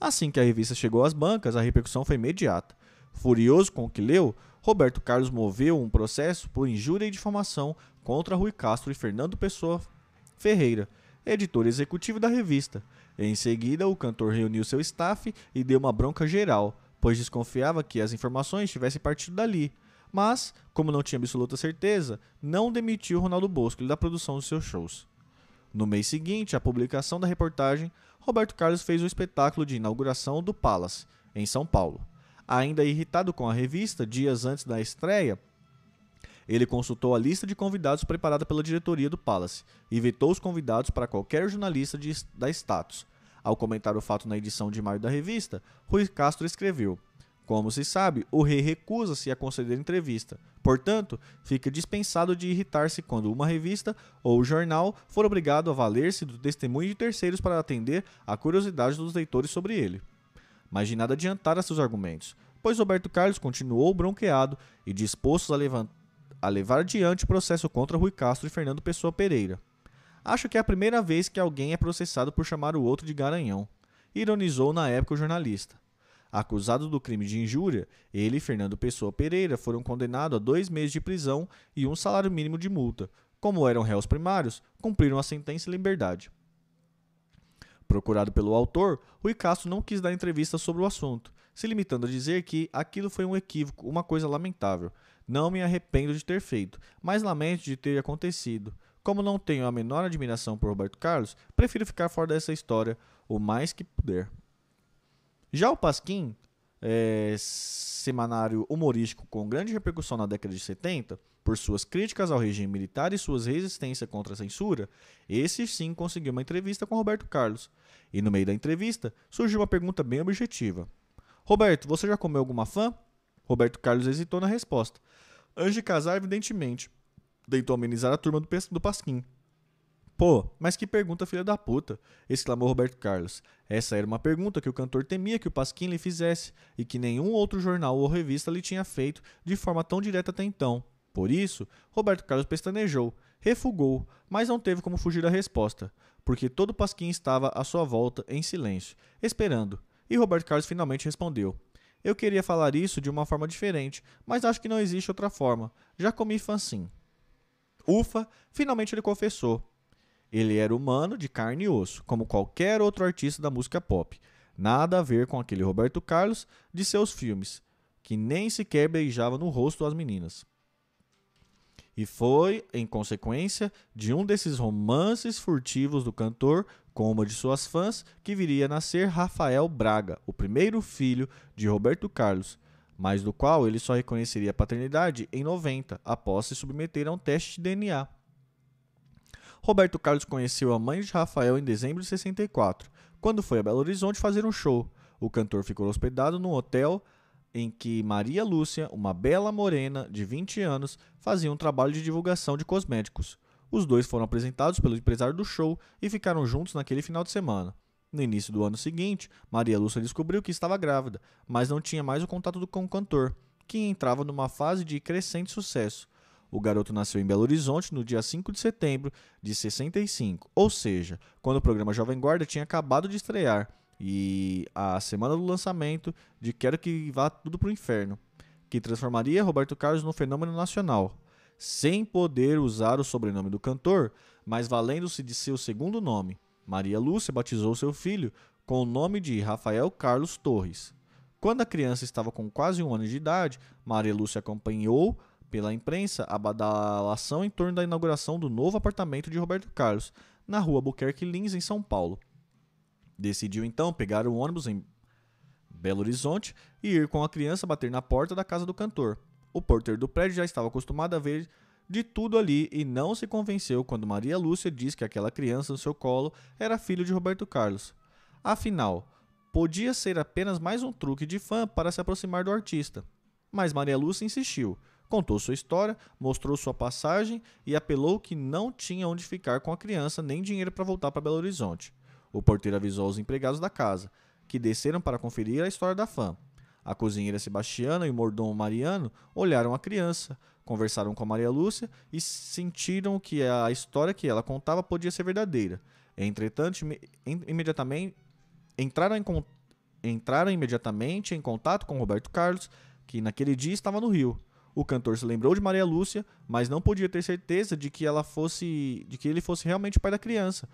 Assim que a revista chegou às bancas, a repercussão foi imediata. Furioso com o que leu, Roberto Carlos moveu um processo por injúria e difamação contra Rui Castro e Fernando Pessoa Ferreira, editor executivo da revista. Em seguida, o cantor reuniu seu staff e deu uma bronca geral, pois desconfiava que as informações tivessem partido dali. Mas, como não tinha absoluta certeza, não demitiu Ronaldo Bosco da produção dos seus shows. No mês seguinte à publicação da reportagem, Roberto Carlos fez o espetáculo de inauguração do Palace, em São Paulo. Ainda irritado com a revista, dias antes da estreia, ele consultou a lista de convidados preparada pela diretoria do Palace e vetou os convidados para qualquer jornalista de, da Status. Ao comentar o fato na edição de maio da revista, Rui Castro escreveu: como se sabe, o rei recusa-se a conceder entrevista. Portanto, fica dispensado de irritar-se quando uma revista ou jornal for obrigado a valer-se do testemunho de terceiros para atender à curiosidade dos leitores sobre ele. Mas de nada adiantara seus argumentos, pois Roberto Carlos continuou bronqueado e disposto a, a levar adiante o processo contra Rui Castro e Fernando Pessoa Pereira. Acho que é a primeira vez que alguém é processado por chamar o outro de garanhão, ironizou na época o jornalista. Acusado do crime de injúria, ele e Fernando Pessoa Pereira foram condenados a dois meses de prisão e um salário mínimo de multa. Como eram réus primários, cumpriram a sentença em liberdade. Procurado pelo autor, Rui Castro não quis dar entrevista sobre o assunto, se limitando a dizer que aquilo foi um equívoco, uma coisa lamentável. Não me arrependo de ter feito, mas lamento de ter acontecido. Como não tenho a menor admiração por Roberto Carlos, prefiro ficar fora dessa história o mais que puder. Já o Pasquim, é, semanário humorístico com grande repercussão na década de 70, por suas críticas ao regime militar e suas resistência contra a censura, esse sim conseguiu uma entrevista com Roberto Carlos. E no meio da entrevista surgiu uma pergunta bem objetiva: Roberto, você já comeu alguma fã? Roberto Carlos hesitou na resposta. Antes de casar, evidentemente, tentou amenizar a turma do Pasquim. Pô, mas que pergunta filha da puta! exclamou Roberto Carlos. Essa era uma pergunta que o cantor temia que o Pasquim lhe fizesse e que nenhum outro jornal ou revista lhe tinha feito de forma tão direta até então. Por isso, Roberto Carlos pestanejou, refugou, mas não teve como fugir da resposta, porque todo Pasquim estava à sua volta, em silêncio, esperando. E Roberto Carlos finalmente respondeu: Eu queria falar isso de uma forma diferente, mas acho que não existe outra forma. Já comi fã sim. Ufa, finalmente ele confessou. Ele era humano, de carne e osso, como qualquer outro artista da música pop. Nada a ver com aquele Roberto Carlos de seus filmes, que nem sequer beijava no rosto as meninas. E foi, em consequência, de um desses romances furtivos do cantor com uma de suas fãs que viria a nascer Rafael Braga, o primeiro filho de Roberto Carlos. mas do qual ele só reconheceria a paternidade em 90, após se submeter a um teste de DNA. Roberto Carlos conheceu a mãe de Rafael em dezembro de 64, quando foi a Belo Horizonte fazer um show. O cantor ficou hospedado num hotel em que Maria Lúcia, uma bela morena de 20 anos, fazia um trabalho de divulgação de cosméticos. Os dois foram apresentados pelo empresário do show e ficaram juntos naquele final de semana. No início do ano seguinte, Maria Lúcia descobriu que estava grávida, mas não tinha mais o contato com o cantor, que entrava numa fase de crescente sucesso. O garoto nasceu em Belo Horizonte no dia 5 de setembro de 65, ou seja, quando o programa Jovem Guarda tinha acabado de estrear e a semana do lançamento de Quero que vá tudo pro inferno, que transformaria Roberto Carlos num fenômeno nacional, sem poder usar o sobrenome do cantor, mas valendo-se de seu segundo nome. Maria Lúcia batizou seu filho com o nome de Rafael Carlos Torres. Quando a criança estava com quase um ano de idade, Maria Lúcia acompanhou pela imprensa a badalação em torno da inauguração do novo apartamento de Roberto Carlos, na rua Buquerque Lins, em São Paulo. Decidiu então pegar o ônibus em Belo Horizonte e ir com a criança bater na porta da casa do cantor. O porteiro do prédio já estava acostumado a ver de tudo ali e não se convenceu quando Maria Lúcia disse que aquela criança no seu colo era filho de Roberto Carlos. Afinal, podia ser apenas mais um truque de fã para se aproximar do artista. Mas Maria Lúcia insistiu, contou sua história, mostrou sua passagem e apelou que não tinha onde ficar com a criança nem dinheiro para voltar para Belo Horizonte. O porteiro avisou os empregados da casa, que desceram para conferir a história da fã. A cozinheira Sebastiana e o mordomo Mariano olharam a criança, conversaram com a Maria Lúcia e sentiram que a história que ela contava podia ser verdadeira. Entretanto, imediatamente entraram, em, entraram imediatamente em contato com Roberto Carlos, que naquele dia estava no Rio. O cantor se lembrou de Maria Lúcia, mas não podia ter certeza de que ela fosse, de que ele fosse realmente o pai da criança.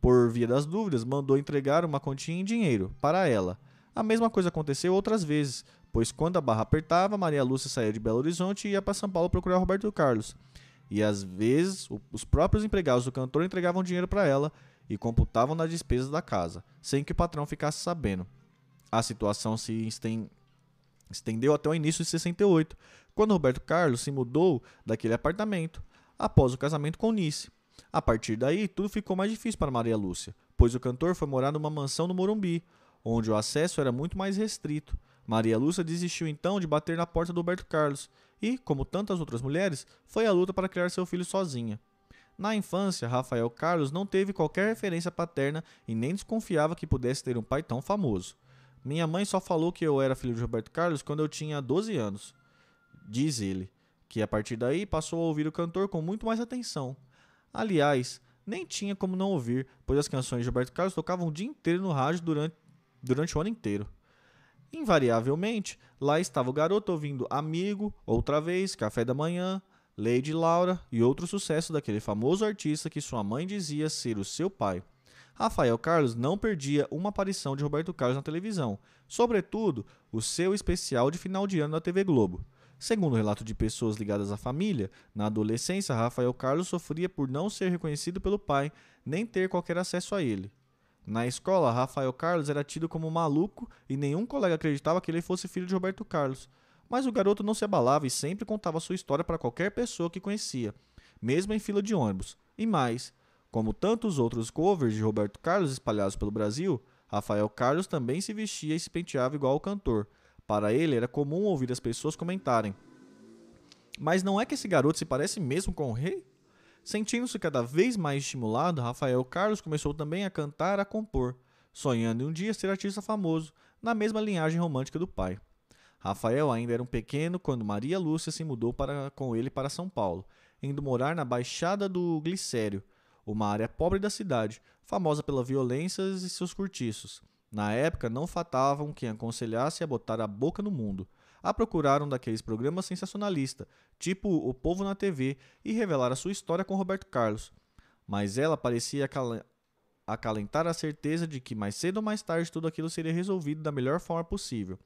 Por via das dúvidas, mandou entregar uma quantia em dinheiro para ela. A mesma coisa aconteceu outras vezes, pois quando a barra apertava, Maria Lúcia saía de Belo Horizonte e ia para São Paulo procurar Roberto Carlos. E às vezes, os próprios empregados do cantor entregavam dinheiro para ela e computavam nas despesas da casa, sem que o patrão ficasse sabendo. A situação se estendeu até o início de 68, quando Roberto Carlos se mudou daquele apartamento, após o casamento com Nice. A partir daí, tudo ficou mais difícil para Maria Lúcia, pois o cantor foi morar numa mansão no Morumbi, onde o acesso era muito mais restrito. Maria Lúcia desistiu então de bater na porta do Roberto Carlos e, como tantas outras mulheres, foi à luta para criar seu filho sozinha. Na infância, Rafael Carlos não teve qualquer referência paterna e nem desconfiava que pudesse ter um pai tão famoso. Minha mãe só falou que eu era filho de Roberto Carlos quando eu tinha 12 anos. Diz ele, que a partir daí passou a ouvir o cantor com muito mais atenção. Aliás, nem tinha como não ouvir, pois as canções de Roberto Carlos tocavam o dia inteiro no rádio durante durante o ano inteiro. Invariavelmente, lá estava o garoto ouvindo Amigo, Outra Vez, Café da Manhã, Lady Laura e outro sucesso daquele famoso artista que sua mãe dizia ser o seu pai. Rafael Carlos não perdia uma aparição de Roberto Carlos na televisão, sobretudo o seu especial de final de ano na TV Globo. Segundo o relato de pessoas ligadas à família, na adolescência Rafael Carlos sofria por não ser reconhecido pelo pai nem ter qualquer acesso a ele. Na escola, Rafael Carlos era tido como maluco e nenhum colega acreditava que ele fosse filho de Roberto Carlos. Mas o garoto não se abalava e sempre contava sua história para qualquer pessoa que conhecia, mesmo em fila de ônibus. E mais, como tantos outros covers de Roberto Carlos espalhados pelo Brasil, Rafael Carlos também se vestia e se penteava igual ao cantor. Para ele era comum ouvir as pessoas comentarem: Mas não é que esse garoto se parece mesmo com o rei? Sentindo-se cada vez mais estimulado, Rafael Carlos começou também a cantar e a compor, sonhando em um dia ser artista famoso, na mesma linhagem romântica do pai. Rafael ainda era um pequeno quando Maria Lúcia se mudou para, com ele para São Paulo, indo morar na Baixada do Glicério, uma área pobre da cidade, famosa pelas violências e seus cortiços. Na época, não faltavam quem aconselhasse a botar a boca no mundo a procurar um daqueles programas sensacionalista, tipo O Povo na TV, e revelar a sua história com Roberto Carlos. Mas ela parecia acalentar a certeza de que mais cedo ou mais tarde tudo aquilo seria resolvido da melhor forma possível.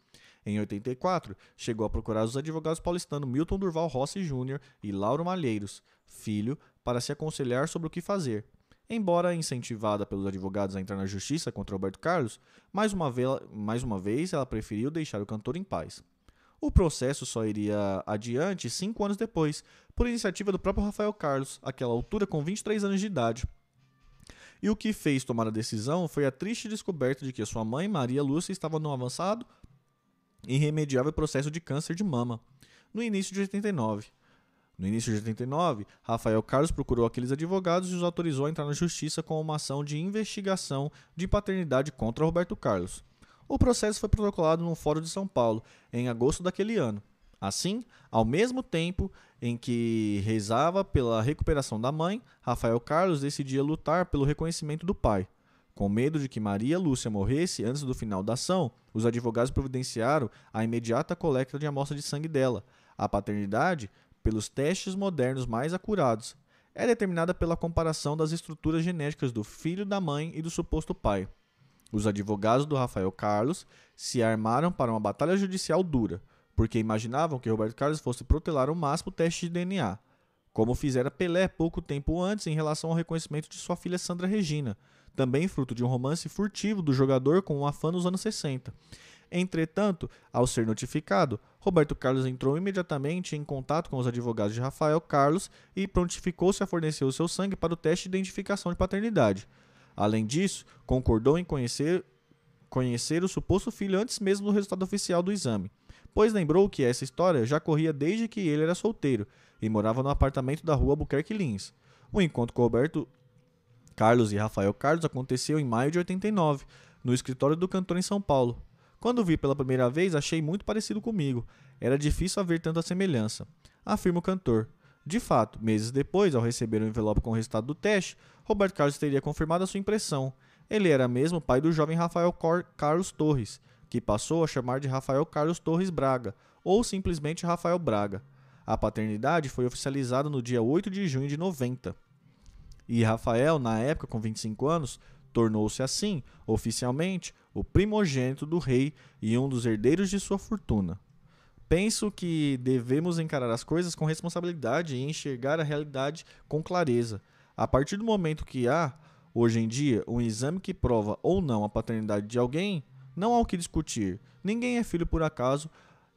Em 84, chegou a procurar os advogados paulistanos Milton Durval Rossi Jr. e Lauro Malheiros, filho, para se aconselhar sobre o que fazer. Embora incentivada pelos advogados a entrar na justiça contra Roberto Carlos, mais uma, vez, mais uma vez ela preferiu deixar o cantor em paz. O processo só iria adiante cinco anos depois, por iniciativa do próprio Rafael Carlos, àquela altura com 23 anos de idade. E o que fez tomar a decisão foi a triste descoberta de que sua mãe, Maria Lúcia, estava no avançado e irremediável processo de câncer de mama, no início de 89. No início de 89, Rafael Carlos procurou aqueles advogados e os autorizou a entrar na justiça com uma ação de investigação de paternidade contra Roberto Carlos. O processo foi protocolado no Fórum de São Paulo em agosto daquele ano. Assim, ao mesmo tempo em que rezava pela recuperação da mãe, Rafael Carlos decidia lutar pelo reconhecimento do pai. Com medo de que Maria Lúcia morresse antes do final da ação, os advogados providenciaram a imediata coleta de amostra de sangue dela. A paternidade pelos testes modernos mais acurados. É determinada pela comparação das estruturas genéticas do filho da mãe e do suposto pai. Os advogados do Rafael Carlos se armaram para uma batalha judicial dura, porque imaginavam que Roberto Carlos fosse protelar ao máximo o teste de DNA, como fizera Pelé pouco tempo antes em relação ao reconhecimento de sua filha Sandra Regina, também fruto de um romance furtivo do jogador com um afã nos anos 60. Entretanto, ao ser notificado, Roberto Carlos entrou imediatamente em contato com os advogados de Rafael Carlos e prontificou-se a fornecer o seu sangue para o teste de identificação de paternidade. Além disso, concordou em conhecer, conhecer o suposto filho antes mesmo do resultado oficial do exame, pois lembrou que essa história já corria desde que ele era solteiro e morava no apartamento da rua Albuquerque Lins. O encontro com Roberto Carlos e Rafael Carlos aconteceu em maio de 89, no escritório do cantor em São Paulo. Quando vi pela primeira vez, achei muito parecido comigo. Era difícil haver tanta semelhança. Afirma o cantor. De fato, meses depois, ao receber o envelope com o resultado do teste, Roberto Carlos teria confirmado a sua impressão. Ele era mesmo pai do jovem Rafael Cor Carlos Torres, que passou a chamar de Rafael Carlos Torres Braga, ou simplesmente Rafael Braga. A paternidade foi oficializada no dia 8 de junho de 90. E Rafael, na época com 25 anos, tornou-se assim, oficialmente, o primogênito do rei e um dos herdeiros de sua fortuna. Penso que devemos encarar as coisas com responsabilidade e enxergar a realidade com clareza. A partir do momento que há, hoje em dia, um exame que prova ou não a paternidade de alguém, não há o que discutir. Ninguém é filho por acaso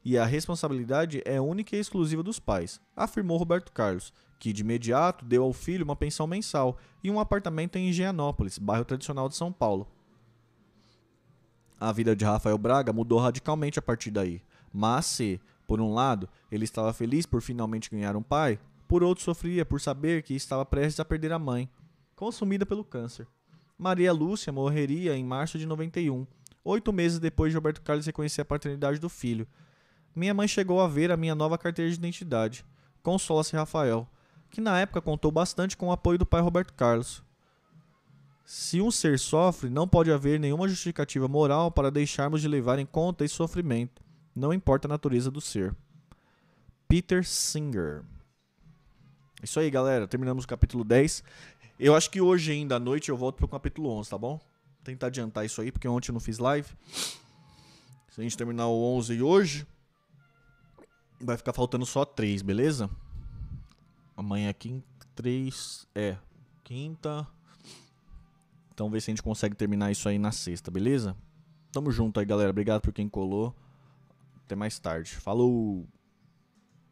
e a responsabilidade é única e exclusiva dos pais, afirmou Roberto Carlos, que de imediato deu ao filho uma pensão mensal e um apartamento em Higienópolis, bairro tradicional de São Paulo. A vida de Rafael Braga mudou radicalmente a partir daí. Mas se, por um lado, ele estava feliz por finalmente ganhar um pai, por outro sofria por saber que estava prestes a perder a mãe, consumida pelo câncer. Maria Lúcia morreria em março de 91, oito meses depois de Roberto Carlos reconhecer a paternidade do filho. Minha mãe chegou a ver a minha nova carteira de identidade. Consola-se Rafael, que na época contou bastante com o apoio do pai Roberto Carlos. Se um ser sofre, não pode haver nenhuma justificativa moral para deixarmos de levar em conta esse sofrimento, não importa a natureza do ser. Peter Singer. Isso aí, galera. Terminamos o capítulo 10. Eu acho que hoje ainda à noite eu volto pro capítulo 11, tá bom? Tentar adiantar isso aí, porque ontem eu não fiz live. Se a gente terminar o 11 hoje, vai ficar faltando só 3, beleza? Amanhã é quinta, 3, é, quinta, então ver se a gente consegue terminar isso aí na sexta, beleza? Tamo junto aí, galera. Obrigado por quem colou. Até mais tarde. Falou!